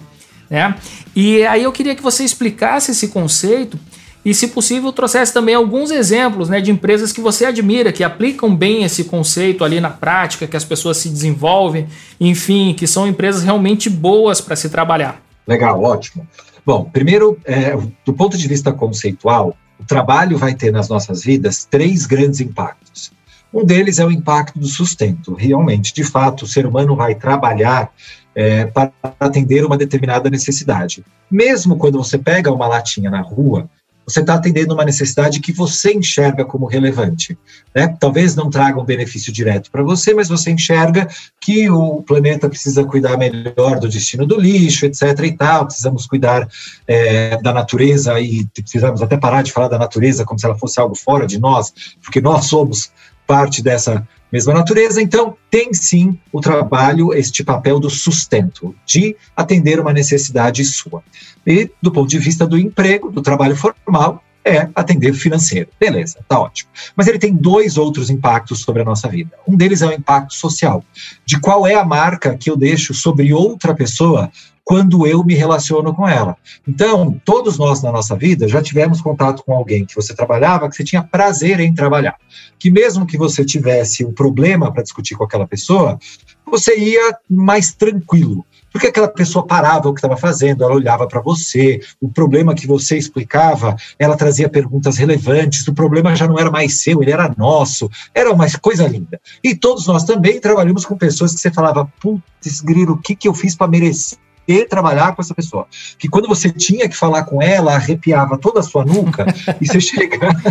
né? E aí eu queria que você explicasse esse conceito e, se possível, trouxesse também alguns exemplos né, de empresas que você admira, que aplicam bem esse conceito ali na prática, que as pessoas se desenvolvem, enfim, que são empresas realmente boas para se trabalhar. Legal, ótimo. Bom, primeiro, é, do ponto de vista conceitual, o trabalho vai ter nas nossas vidas três grandes impactos. Um deles é o impacto do sustento. Realmente, de fato, o ser humano vai trabalhar é, para atender uma determinada necessidade. Mesmo quando você pega uma latinha na rua, você está atendendo uma necessidade que você enxerga como relevante. Né? Talvez não traga um benefício direto para você, mas você enxerga que o planeta precisa cuidar melhor do destino do lixo, etc. e tal, precisamos cuidar é, da natureza e precisamos até parar de falar da natureza como se ela fosse algo fora de nós, porque nós somos parte dessa mesma natureza, então tem sim o trabalho, este papel do sustento, de atender uma necessidade sua. E do ponto de vista do emprego, do trabalho formal, é atender financeiro. Beleza, tá ótimo. Mas ele tem dois outros impactos sobre a nossa vida. Um deles é o impacto social, de qual é a marca que eu deixo sobre outra pessoa quando eu me relaciono com ela. Então, todos nós na nossa vida já tivemos contato com alguém que você trabalhava, que você tinha prazer em trabalhar. Que mesmo que você tivesse um problema para discutir com aquela pessoa, você ia mais tranquilo. Porque aquela pessoa parava o que estava fazendo, ela olhava para você, o problema que você explicava, ela trazia perguntas relevantes, o problema já não era mais seu, ele era nosso, era uma coisa linda. E todos nós também trabalhamos com pessoas que você falava, putz, grilo, o que, que eu fiz para merecer e trabalhar com essa pessoa. Que quando você tinha que falar com ela, arrepiava toda a sua nuca e você chegava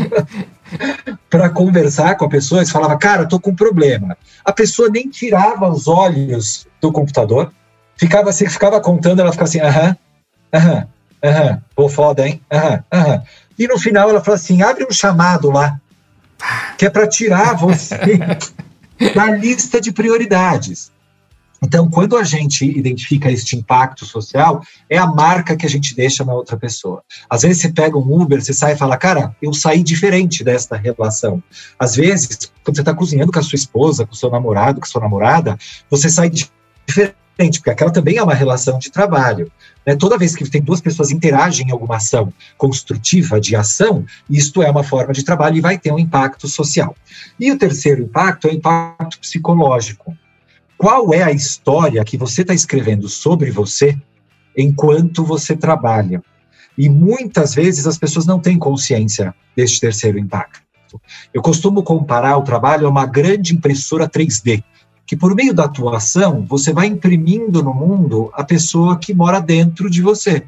para conversar com a pessoa e falava, cara, tô com um problema. A pessoa nem tirava os olhos do computador, ficava assim, ficava contando, ela ficava assim, aham, aham, aham, pô, foda, hein? Aham, aham. E no final ela fala assim, abre um chamado lá, que é para tirar você da lista de prioridades. Então, quando a gente identifica este impacto social, é a marca que a gente deixa na outra pessoa. Às vezes você pega um Uber, você sai e fala, cara, eu saí diferente desta relação. Às vezes, quando você está cozinhando com a sua esposa, com o seu namorado, com a sua namorada, você sai diferente, porque aquela também é uma relação de trabalho. Né? Toda vez que tem duas pessoas interagem em alguma ação construtiva de ação, isto é uma forma de trabalho e vai ter um impacto social. E o terceiro impacto é o impacto psicológico qual é a história que você está escrevendo sobre você enquanto você trabalha. E muitas vezes as pessoas não têm consciência deste terceiro impacto. Eu costumo comparar o trabalho a uma grande impressora 3D, que por meio da atuação você vai imprimindo no mundo a pessoa que mora dentro de você.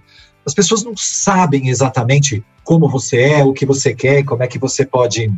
As pessoas não sabem exatamente como você é, o que você quer, como é que você pode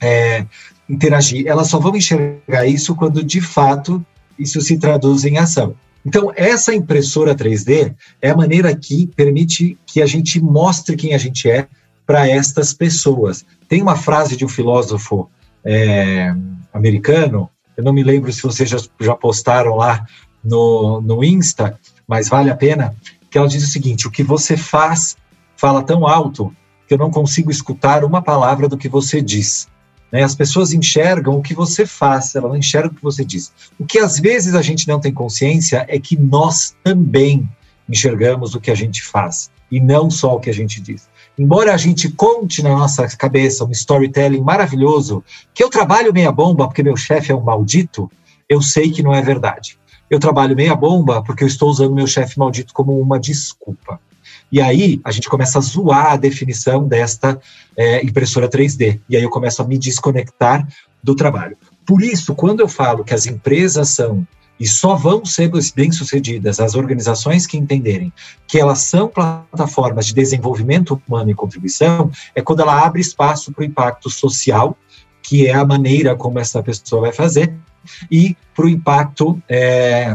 é, interagir. Elas só vão enxergar isso quando de fato isso se traduz em ação. Então, essa impressora 3D é a maneira que permite que a gente mostre quem a gente é para estas pessoas. Tem uma frase de um filósofo é, americano, eu não me lembro se vocês já, já postaram lá no, no Insta, mas vale a pena, que ela diz o seguinte: o que você faz fala tão alto que eu não consigo escutar uma palavra do que você diz. Né? As pessoas enxergam o que você faz, elas não enxergam o que você diz. O que às vezes a gente não tem consciência é que nós também enxergamos o que a gente faz e não só o que a gente diz. Embora a gente conte na nossa cabeça um storytelling maravilhoso, que eu trabalho meia bomba porque meu chefe é um maldito, eu sei que não é verdade. Eu trabalho meia bomba porque eu estou usando meu chefe maldito como uma desculpa. E aí a gente começa a zoar a definição desta é, impressora 3D. E aí eu começo a me desconectar do trabalho. Por isso, quando eu falo que as empresas são e só vão ser bem-sucedidas as organizações que entenderem que elas são plataformas de desenvolvimento humano e contribuição, é quando ela abre espaço para o impacto social, que é a maneira como essa pessoa vai fazer, e para o impacto é,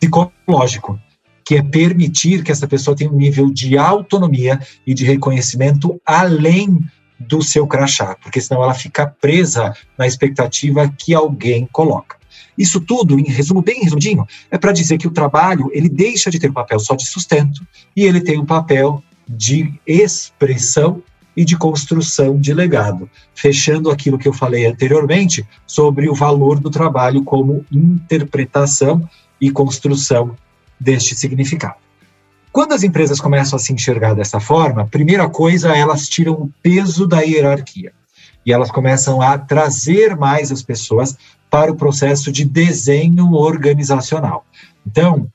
psicológico, que é permitir que essa pessoa tenha um nível de autonomia e de reconhecimento além do seu crachá, porque senão ela fica presa na expectativa que alguém coloca. Isso tudo, em resumo, bem resumidinho, é para dizer que o trabalho ele deixa de ter um papel só de sustento e ele tem um papel de expressão e de construção de legado, fechando aquilo que eu falei anteriormente sobre o valor do trabalho como interpretação e construção deste significado. Quando as empresas começam a se enxergar dessa forma, primeira coisa, elas tiram o peso da hierarquia e elas começam a trazer mais as pessoas para o processo de desenho organizacional. Então,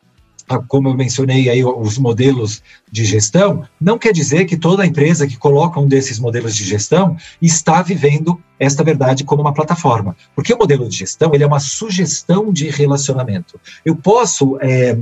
como eu mencionei aí os modelos de gestão, não quer dizer que toda empresa que coloca um desses modelos de gestão está vivendo esta verdade como uma plataforma, porque o modelo de gestão ele é uma sugestão de relacionamento. Eu posso é,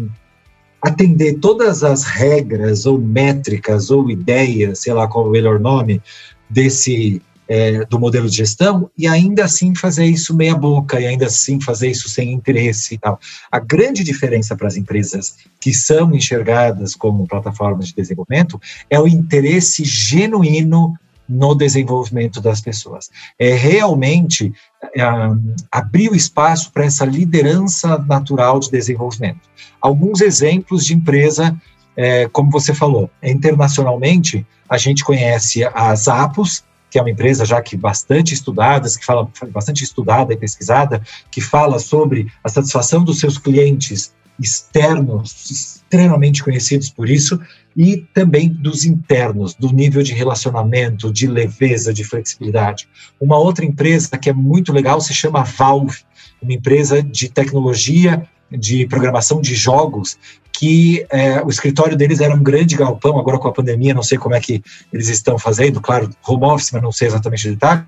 atender todas as regras ou métricas ou ideias, sei lá qual é o melhor nome, desse é, do modelo de gestão e ainda assim fazer isso meia boca e ainda assim fazer isso sem interesse e tal. A grande diferença para as empresas que são enxergadas como plataformas de desenvolvimento é o interesse genuíno no desenvolvimento das pessoas. É realmente é, abrir o espaço para essa liderança natural de desenvolvimento. Alguns exemplos de empresa, é, como você falou, internacionalmente, a gente conhece as Apos, que é uma empresa já que bastante estudada, que fala bastante estudada e pesquisada, que fala sobre a satisfação dos seus clientes externos, extremamente conhecidos por isso, e também dos internos, do nível de relacionamento, de leveza, de flexibilidade. Uma outra empresa que é muito legal se chama Valve, uma empresa de tecnologia de programação de jogos que é, o escritório deles era um grande galpão, agora com a pandemia, não sei como é que eles estão fazendo, claro, home office, mas não sei exatamente os detalhes,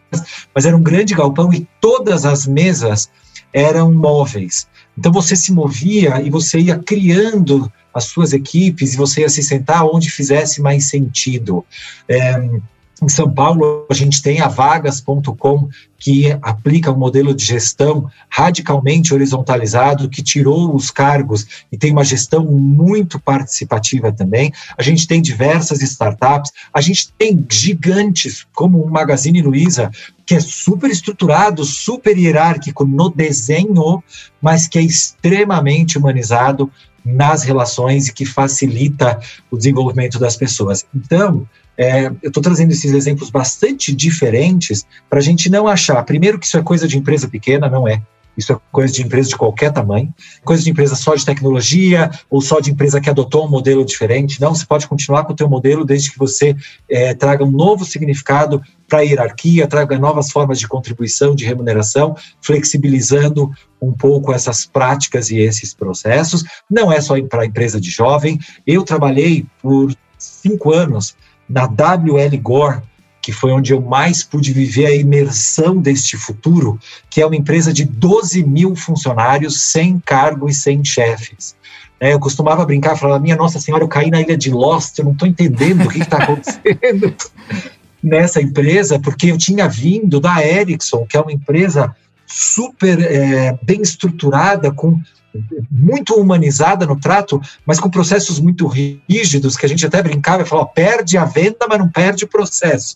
mas era um grande galpão e todas as mesas eram móveis. Então você se movia e você ia criando as suas equipes e você ia se sentar onde fizesse mais sentido. É, em São Paulo, a gente tem a vagas.com, que aplica um modelo de gestão radicalmente horizontalizado, que tirou os cargos e tem uma gestão muito participativa também. A gente tem diversas startups, a gente tem gigantes como o Magazine Luiza, que é super estruturado, super hierárquico no desenho, mas que é extremamente humanizado nas relações e que facilita o desenvolvimento das pessoas. Então, é, eu estou trazendo esses exemplos bastante diferentes para a gente não achar, primeiro, que isso é coisa de empresa pequena, não é. Isso é coisa de empresa de qualquer tamanho, coisa de empresa só de tecnologia ou só de empresa que adotou um modelo diferente. Não, você pode continuar com o teu modelo desde que você é, traga um novo significado para a hierarquia, traga novas formas de contribuição, de remuneração, flexibilizando um pouco essas práticas e esses processos. Não é só para a empresa de jovem. Eu trabalhei por cinco anos na WL Gore, que foi onde eu mais pude viver a imersão deste futuro, que é uma empresa de 12 mil funcionários, sem cargo e sem chefes. É, eu costumava brincar, falar, minha Nossa Senhora, eu caí na ilha de Lost, eu não estou entendendo o que está acontecendo nessa empresa, porque eu tinha vindo da Ericsson, que é uma empresa super é, bem estruturada, com muito humanizada no trato, mas com processos muito rígidos, que a gente até brincava e falava, perde a venda, mas não perde o processo.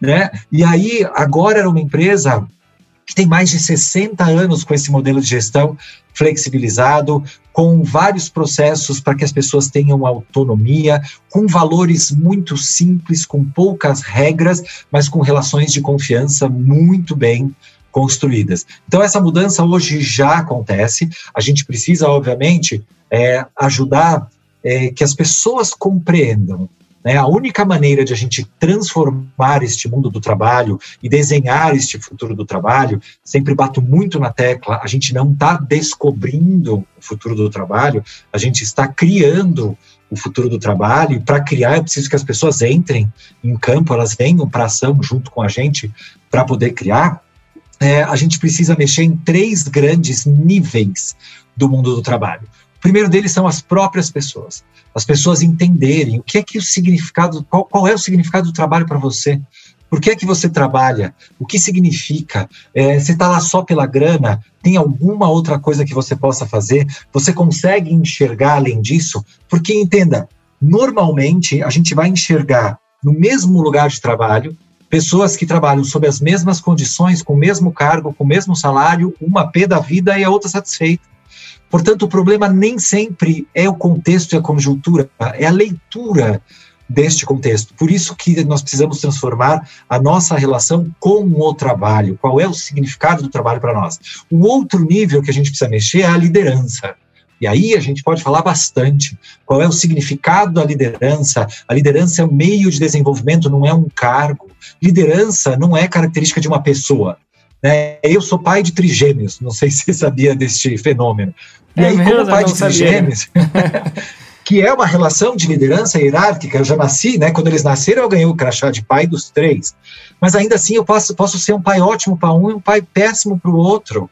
Né? E aí, agora era uma empresa que tem mais de 60 anos com esse modelo de gestão flexibilizado, com vários processos para que as pessoas tenham autonomia, com valores muito simples, com poucas regras, mas com relações de confiança muito bem construídas. Então, essa mudança hoje já acontece. A gente precisa, obviamente, é, ajudar é, que as pessoas compreendam. Né? A única maneira de a gente transformar este mundo do trabalho e desenhar este futuro do trabalho, sempre bato muito na tecla, a gente não está descobrindo o futuro do trabalho, a gente está criando o futuro do trabalho, e para criar é preciso que as pessoas entrem em campo, elas venham para ação junto com a gente para poder criar é, a gente precisa mexer em três grandes níveis do mundo do trabalho. O primeiro deles são as próprias pessoas. As pessoas entenderem o que é que o significado, qual, qual é o significado do trabalho para você. Por que é que você trabalha? O que significa? É, você está lá só pela grana? Tem alguma outra coisa que você possa fazer? Você consegue enxergar além disso? Porque entenda, normalmente a gente vai enxergar no mesmo lugar de trabalho pessoas que trabalham sob as mesmas condições, com o mesmo cargo, com o mesmo salário, uma pé da vida e a outra satisfeita. Portanto, o problema nem sempre é o contexto e a conjuntura, é a leitura deste contexto. Por isso que nós precisamos transformar a nossa relação com o trabalho. Qual é o significado do trabalho para nós? O outro nível que a gente precisa mexer é a liderança. E aí a gente pode falar bastante. Qual é o significado da liderança? A liderança é um meio de desenvolvimento, não é um cargo. Liderança não é característica de uma pessoa. Né? Eu sou pai de trigêmeos, não sei se você sabia deste fenômeno. E é aí, mesmo, como pai de trigêmeos, que é uma relação de liderança hierárquica, eu já nasci, né? Quando eles nasceram, eu ganhei o crachá de pai dos três. Mas ainda assim, eu posso, posso ser um pai ótimo para um e um pai péssimo para o outro.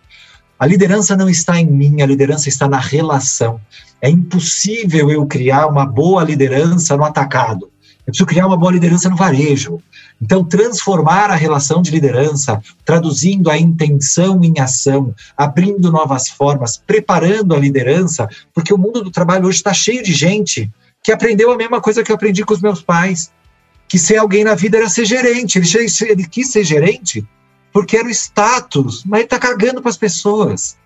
A liderança não está em mim, a liderança está na relação. É impossível eu criar uma boa liderança no atacado. Eu preciso criar uma boa liderança no varejo. Então, transformar a relação de liderança, traduzindo a intenção em ação, abrindo novas formas, preparando a liderança, porque o mundo do trabalho hoje está cheio de gente que aprendeu a mesma coisa que eu aprendi com os meus pais, que ser alguém na vida era ser gerente. Ele, ele quis ser gerente porque era o status, mas está cagando para as pessoas.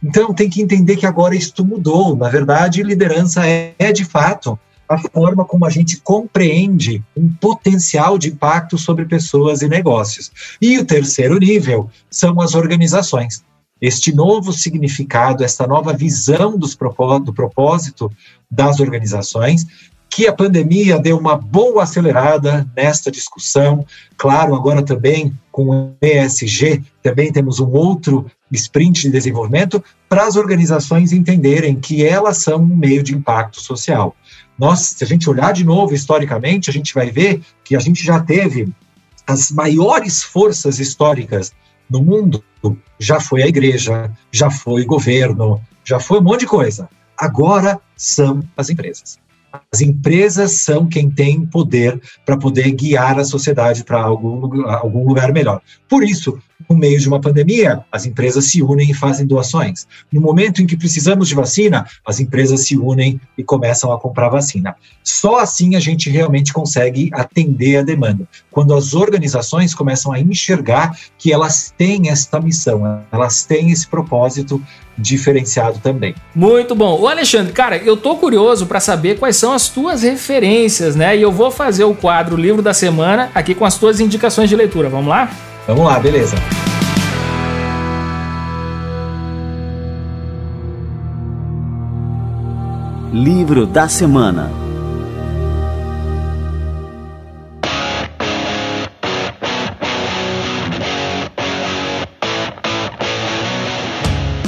Então, tem que entender que agora isto mudou. Na verdade, liderança é, é de fato a forma como a gente compreende um potencial de impacto sobre pessoas e negócios. E o terceiro nível são as organizações. Este novo significado, esta nova visão dos propó do propósito das organizações, que a pandemia deu uma boa acelerada nesta discussão. Claro, agora também com o ESG, também temos um outro sprint de desenvolvimento para as organizações entenderem que elas são um meio de impacto social. Nós, se a gente olhar de novo historicamente, a gente vai ver que a gente já teve as maiores forças históricas no mundo, já foi a igreja, já foi governo, já foi um monte de coisa. Agora são as empresas. As empresas são quem tem poder para poder guiar a sociedade para algum, algum lugar melhor. Por isso, no meio de uma pandemia, as empresas se unem e fazem doações. No momento em que precisamos de vacina, as empresas se unem e começam a comprar vacina. Só assim a gente realmente consegue atender a demanda. Quando as organizações começam a enxergar que elas têm esta missão, elas têm esse propósito diferenciado também. Muito bom. O Alexandre, cara, eu tô curioso para saber quais são as tuas referências, né? E eu vou fazer o quadro Livro da Semana aqui com as tuas indicações de leitura. Vamos lá? Vamos lá, beleza. Livro da Semana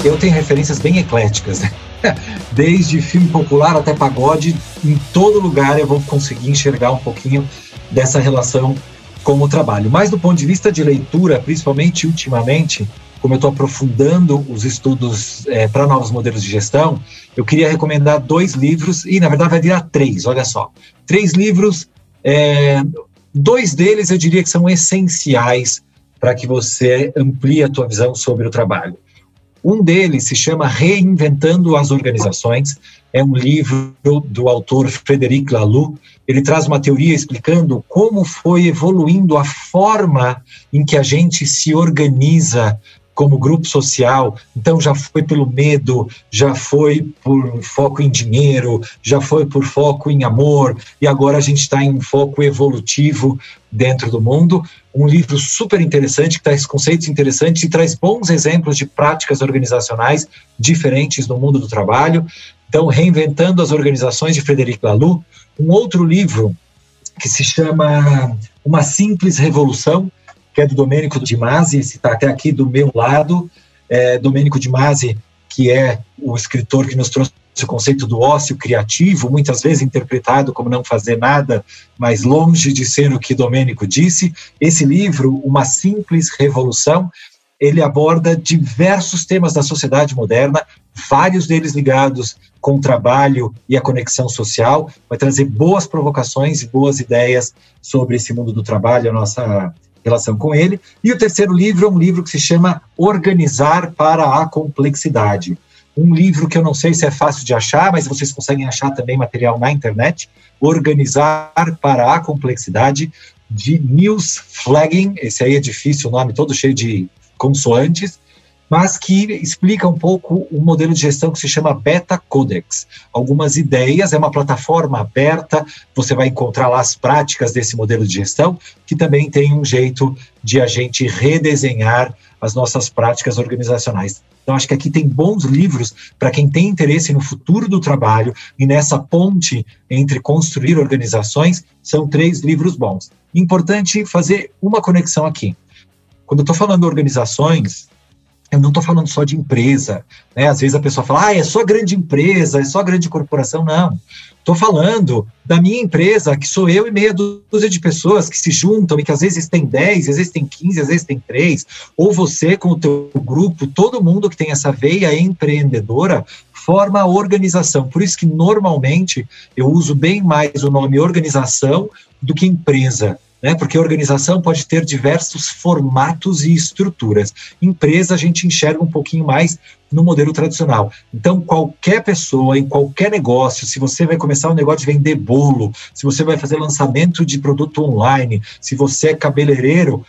Eu tenho referências bem ecléticas, né? Desde filme popular até pagode, em todo lugar eu vou conseguir enxergar um pouquinho dessa relação com o trabalho. Mas do ponto de vista de leitura, principalmente ultimamente, como eu estou aprofundando os estudos é, para novos modelos de gestão, eu queria recomendar dois livros, e na verdade vai virar três, olha só. Três livros, é, dois deles eu diria que são essenciais para que você amplie a tua visão sobre o trabalho. Um deles se chama Reinventando as Organizações, é um livro do autor Frederic Laloux. Ele traz uma teoria explicando como foi evoluindo a forma em que a gente se organiza como grupo social, então já foi pelo medo, já foi por foco em dinheiro, já foi por foco em amor, e agora a gente está em foco evolutivo dentro do mundo. Um livro super interessante, que traz conceitos interessantes e traz bons exemplos de práticas organizacionais diferentes no mundo do trabalho. Então, Reinventando as Organizações de Frederic Laloux. Um outro livro que se chama Uma Simples Revolução, que é do Domênico de Masi, está até aqui do meu lado. É, Domênico de Masi, que é o escritor que nos trouxe o conceito do ócio criativo, muitas vezes interpretado como não fazer nada, mas longe de ser o que Domênico disse. Esse livro, Uma Simples Revolução, ele aborda diversos temas da sociedade moderna, vários deles ligados com o trabalho e a conexão social, vai trazer boas provocações e boas ideias sobre esse mundo do trabalho, a nossa relação com ele. E o terceiro livro é um livro que se chama Organizar para a Complexidade. Um livro que eu não sei se é fácil de achar, mas vocês conseguem achar também material na internet. Organizar para a Complexidade, de Nils Flagging. Esse aí é difícil, o nome todo cheio de consoantes mas que explica um pouco um modelo de gestão que se chama Beta Codex. Algumas ideias, é uma plataforma aberta, você vai encontrar lá as práticas desse modelo de gestão, que também tem um jeito de a gente redesenhar as nossas práticas organizacionais. Então, acho que aqui tem bons livros para quem tem interesse no futuro do trabalho e nessa ponte entre construir organizações, são três livros bons. Importante fazer uma conexão aqui. Quando eu estou falando organizações, eu não estou falando só de empresa, né? Às vezes a pessoa fala, ah, é só grande empresa, é só grande corporação. Não. Estou falando da minha empresa, que sou eu e meia dúzia de pessoas que se juntam e que às vezes tem 10, às vezes tem 15, às vezes tem 3, ou você com o teu grupo, todo mundo que tem essa veia empreendedora transforma a organização. Por isso que normalmente eu uso bem mais o nome organização do que empresa. Né, porque organização pode ter diversos formatos e estruturas. Empresa a gente enxerga um pouquinho mais no modelo tradicional. Então, qualquer pessoa, em qualquer negócio, se você vai começar um negócio de vender bolo, se você vai fazer lançamento de produto online, se você é cabeleireiro,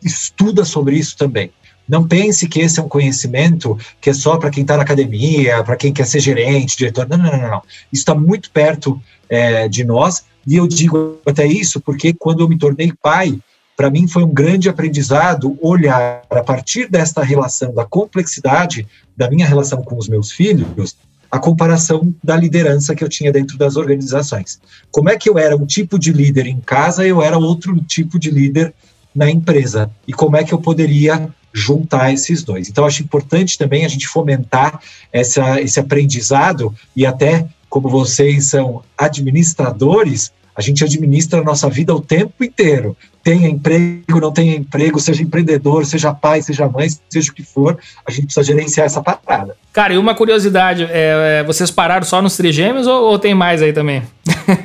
estuda sobre isso também. Não pense que esse é um conhecimento que é só para quem está na academia, para quem quer ser gerente, diretor. Não, não, não. não. Isso está muito perto é, de nós. E eu digo até isso porque quando eu me tornei pai, para mim foi um grande aprendizado olhar a partir desta relação, da complexidade da minha relação com os meus filhos, a comparação da liderança que eu tinha dentro das organizações. Como é que eu era um tipo de líder em casa, eu era outro tipo de líder na empresa. E como é que eu poderia juntar esses dois. Então, acho importante também a gente fomentar essa, esse aprendizado e até como vocês são administradores, a gente administra a nossa vida o tempo inteiro. Tenha emprego, não tenha emprego, seja empreendedor, seja pai, seja mãe, seja o que for, a gente precisa gerenciar essa parada. Cara, e uma curiosidade, é, é vocês pararam só nos trigêmeos ou, ou tem mais aí também?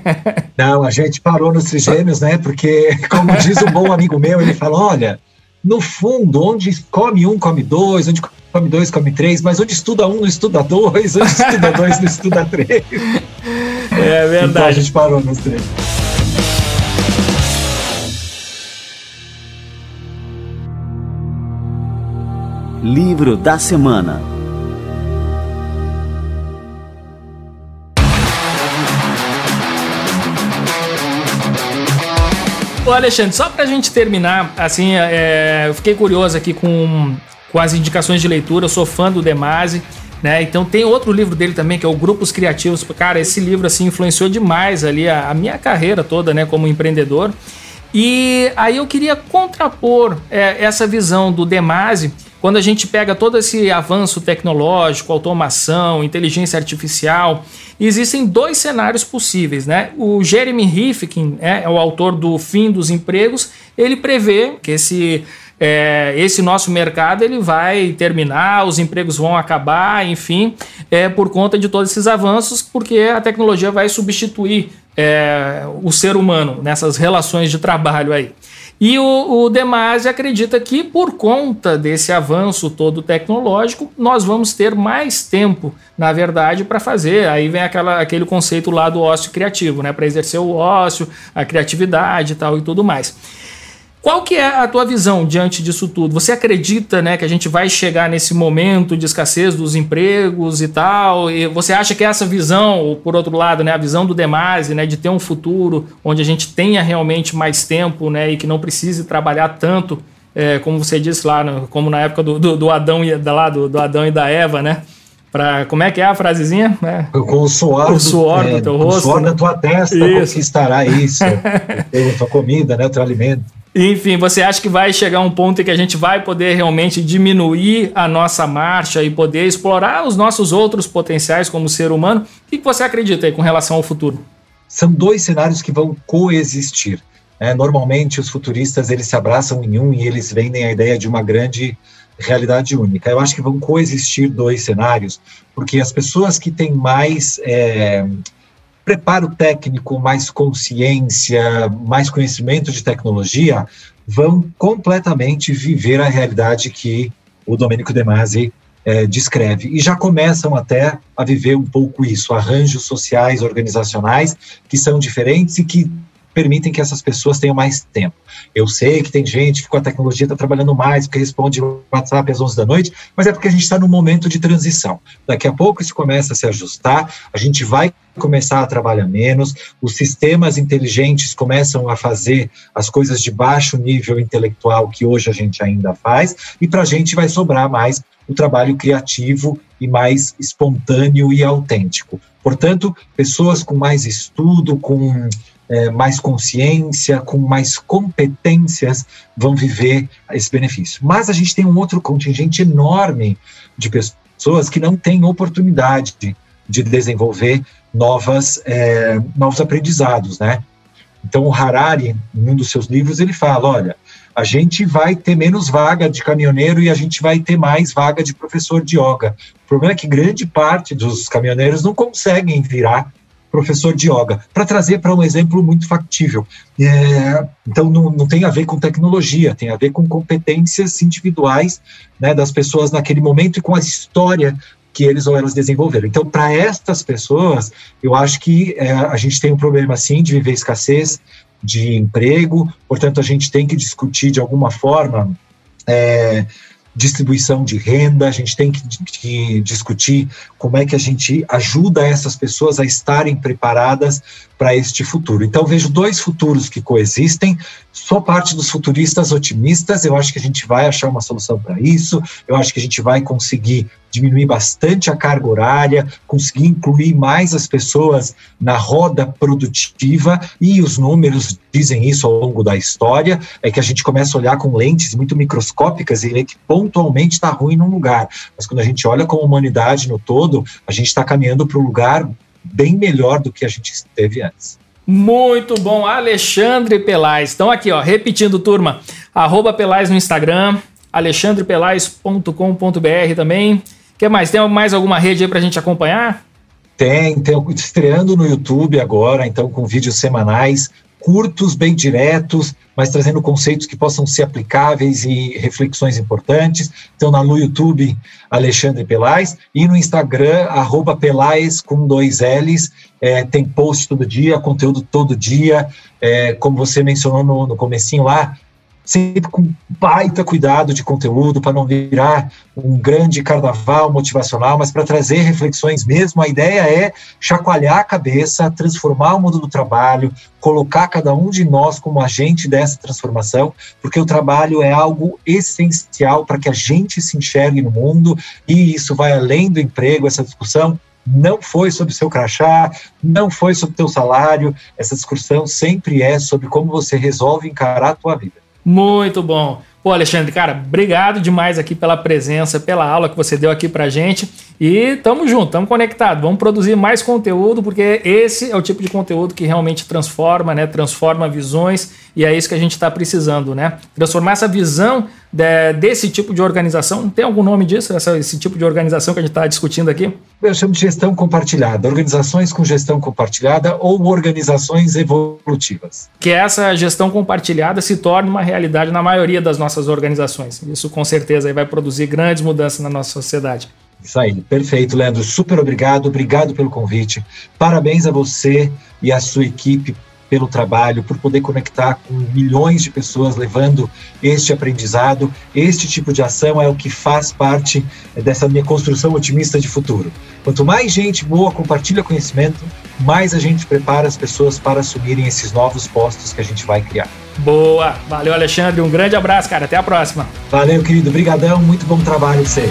não, a gente parou nos trigêmeos, né? Porque, como diz um bom amigo meu, ele fala, olha, no fundo, onde come um, come dois, onde come dois, come três, mas onde estuda um, não estuda dois, onde estuda dois, não estuda três. É verdade. Então a gente parou nos três. Livro da Semana Ô Alexandre, só pra gente terminar, assim, é, eu fiquei curioso aqui com, com as indicações de leitura, eu sou fã do Demasi, né? Então tem outro livro dele também, que é o Grupos Criativos. Cara, esse livro, assim, influenciou demais ali a, a minha carreira toda, né, como empreendedor. E aí eu queria contrapor é, essa visão do Demasi quando a gente pega todo esse avanço tecnológico, automação, inteligência artificial, existem dois cenários possíveis, né? O Jeremy Rifkin, é, é o autor do Fim dos Empregos, ele prevê que esse é, esse nosso mercado ele vai terminar, os empregos vão acabar, enfim, é por conta de todos esses avanços, porque a tecnologia vai substituir é, o ser humano nessas relações de trabalho aí. E o, o acredita que, por conta desse avanço todo tecnológico, nós vamos ter mais tempo, na verdade, para fazer. Aí vem aquela, aquele conceito lá do ócio criativo, né? Para exercer o ócio, a criatividade e tal e tudo mais. Qual que é a tua visão diante disso tudo? Você acredita, né, que a gente vai chegar nesse momento de escassez dos empregos e tal? E você acha que essa visão, ou por outro lado, né, a visão do Demase, né, de ter um futuro onde a gente tenha realmente mais tempo, né, e que não precise trabalhar tanto, é, como você disse lá, no, como na época do, do, do Adão e da lá do, do Adão e da Eva, né? Pra, como é que é a frasezinha? É. Com o suor, o suor do, do teu rosto. O suor né? da tua testa isso. conquistará isso. a tua comida, né, o teu alimento. Enfim, você acha que vai chegar um ponto em que a gente vai poder realmente diminuir a nossa marcha e poder explorar os nossos outros potenciais como ser humano? O que você acredita aí com relação ao futuro? São dois cenários que vão coexistir. É, normalmente, os futuristas eles se abraçam em um e eles vendem a ideia de uma grande realidade única. Eu acho que vão coexistir dois cenários, porque as pessoas que têm mais é, preparo técnico, mais consciência, mais conhecimento de tecnologia, vão completamente viver a realidade que o Domênico De Masi é, descreve. E já começam até a viver um pouco isso, arranjos sociais, organizacionais, que são diferentes e que permitem que essas pessoas tenham mais tempo. Eu sei que tem gente que com a tecnologia está trabalhando mais, porque responde WhatsApp às 11 da noite, mas é porque a gente está num momento de transição. Daqui a pouco isso começa a se ajustar, a gente vai começar a trabalhar menos, os sistemas inteligentes começam a fazer as coisas de baixo nível intelectual que hoje a gente ainda faz, e para a gente vai sobrar mais o trabalho criativo e mais espontâneo e autêntico. Portanto, pessoas com mais estudo, com é, mais consciência, com mais competências, vão viver esse benefício. Mas a gente tem um outro contingente enorme de pessoas que não têm oportunidade de, de desenvolver novas, é, novos aprendizados, né? Então, o Harari, em um dos seus livros, ele fala, olha, a gente vai ter menos vaga de caminhoneiro e a gente vai ter mais vaga de professor de yoga. O problema é que grande parte dos caminhoneiros não conseguem virar professor de yoga, para trazer para um exemplo muito factível. É, então, não, não, tem a ver com tecnologia, tem a ver com competências individuais né, das pessoas naquele momento e com a história que eles ou elas desenvolveram. Então, para estas pessoas, eu acho que é, a gente tem um problema, sim, de viver escassez de emprego, portanto, a gente tem que discutir de alguma forma. É, distribuição de renda, a gente tem que, que, discutir como é que a gente ajuda essas pessoas a estarem preparadas para este futuro. Então, vejo dois futuros que coexistem. Sou parte dos futuristas otimistas, eu acho que a gente vai achar uma solução para isso, eu acho que a gente vai conseguir diminuir bastante a carga horária, conseguir incluir mais as pessoas na roda produtiva, e os números dizem isso ao longo da história, é que a gente começa a olhar com lentes muito microscópicas e ver que pontualmente está ruim num lugar. Mas quando a gente olha como humanidade no todo, a gente está caminhando para um lugar bem melhor do que a gente esteve antes. Muito bom, Alexandre Pelais. Então aqui, ó, repetindo, turma, arroba Pelais no Instagram, alexandrepelais.com.br também. que mais? Tem mais alguma rede aí para a gente acompanhar? Tem, tem estreando no YouTube agora, então com vídeos semanais, curtos, bem diretos, mas trazendo conceitos que possam ser aplicáveis e reflexões importantes. Então, na, no YouTube, Alexandre Pelais, e no Instagram, Pelais com dois L's, é, tem post todo dia, conteúdo todo dia, é, como você mencionou no, no comecinho lá, sempre com baita cuidado de conteúdo, para não virar um grande carnaval motivacional, mas para trazer reflexões mesmo. A ideia é chacoalhar a cabeça, transformar o mundo do trabalho, colocar cada um de nós como agente dessa transformação, porque o trabalho é algo essencial para que a gente se enxergue no mundo, e isso vai além do emprego, essa discussão não foi sobre seu crachá, não foi sobre teu salário, essa discussão sempre é sobre como você resolve encarar a tua vida. Muito bom. Pô, Alexandre, cara, obrigado demais aqui pela presença, pela aula que você deu aqui pra gente. E tamo junto, tamo conectado. Vamos produzir mais conteúdo, porque esse é o tipo de conteúdo que realmente transforma, né? Transforma visões, e é isso que a gente está precisando, né? Transformar essa visão de, desse tipo de organização. Tem algum nome disso? Essa, esse tipo de organização que a gente está discutindo aqui? Eu chamo de gestão compartilhada, organizações com gestão compartilhada ou organizações evolutivas. Que essa gestão compartilhada se torne uma realidade na maioria das nossas organizações. Isso com certeza vai produzir grandes mudanças na nossa sociedade. Isso aí, perfeito, Leandro. Super obrigado, obrigado pelo convite. Parabéns a você e a sua equipe pelo trabalho, por poder conectar com milhões de pessoas levando este aprendizado. Este tipo de ação é o que faz parte dessa minha construção otimista de futuro. Quanto mais gente boa compartilha conhecimento, mais a gente prepara as pessoas para assumirem esses novos postos que a gente vai criar. Boa! Valeu, Alexandre. Um grande abraço, cara. Até a próxima. Valeu, querido. Obrigadão. Muito bom trabalho você.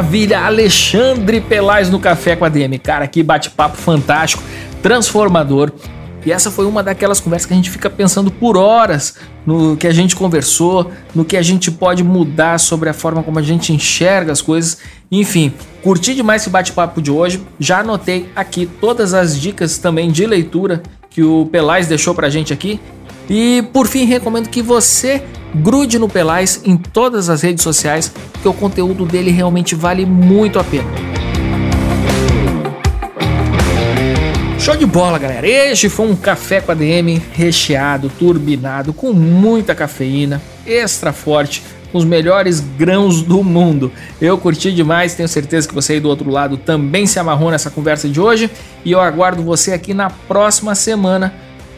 Maravilha, Alexandre Pelais no Café com a DM. Cara, que bate-papo fantástico, transformador. E essa foi uma daquelas conversas que a gente fica pensando por horas no que a gente conversou, no que a gente pode mudar sobre a forma como a gente enxerga as coisas. Enfim, curti demais esse bate-papo de hoje. Já anotei aqui todas as dicas também de leitura que o Pelais deixou pra gente aqui. E por fim, recomendo que você grude no Pelais em todas as redes sociais, porque o conteúdo dele realmente vale muito a pena. Show de bola, galera! Este foi um café com a DM recheado, turbinado, com muita cafeína, extra forte, com os melhores grãos do mundo. Eu curti demais, tenho certeza que você aí do outro lado também se amarrou nessa conversa de hoje e eu aguardo você aqui na próxima semana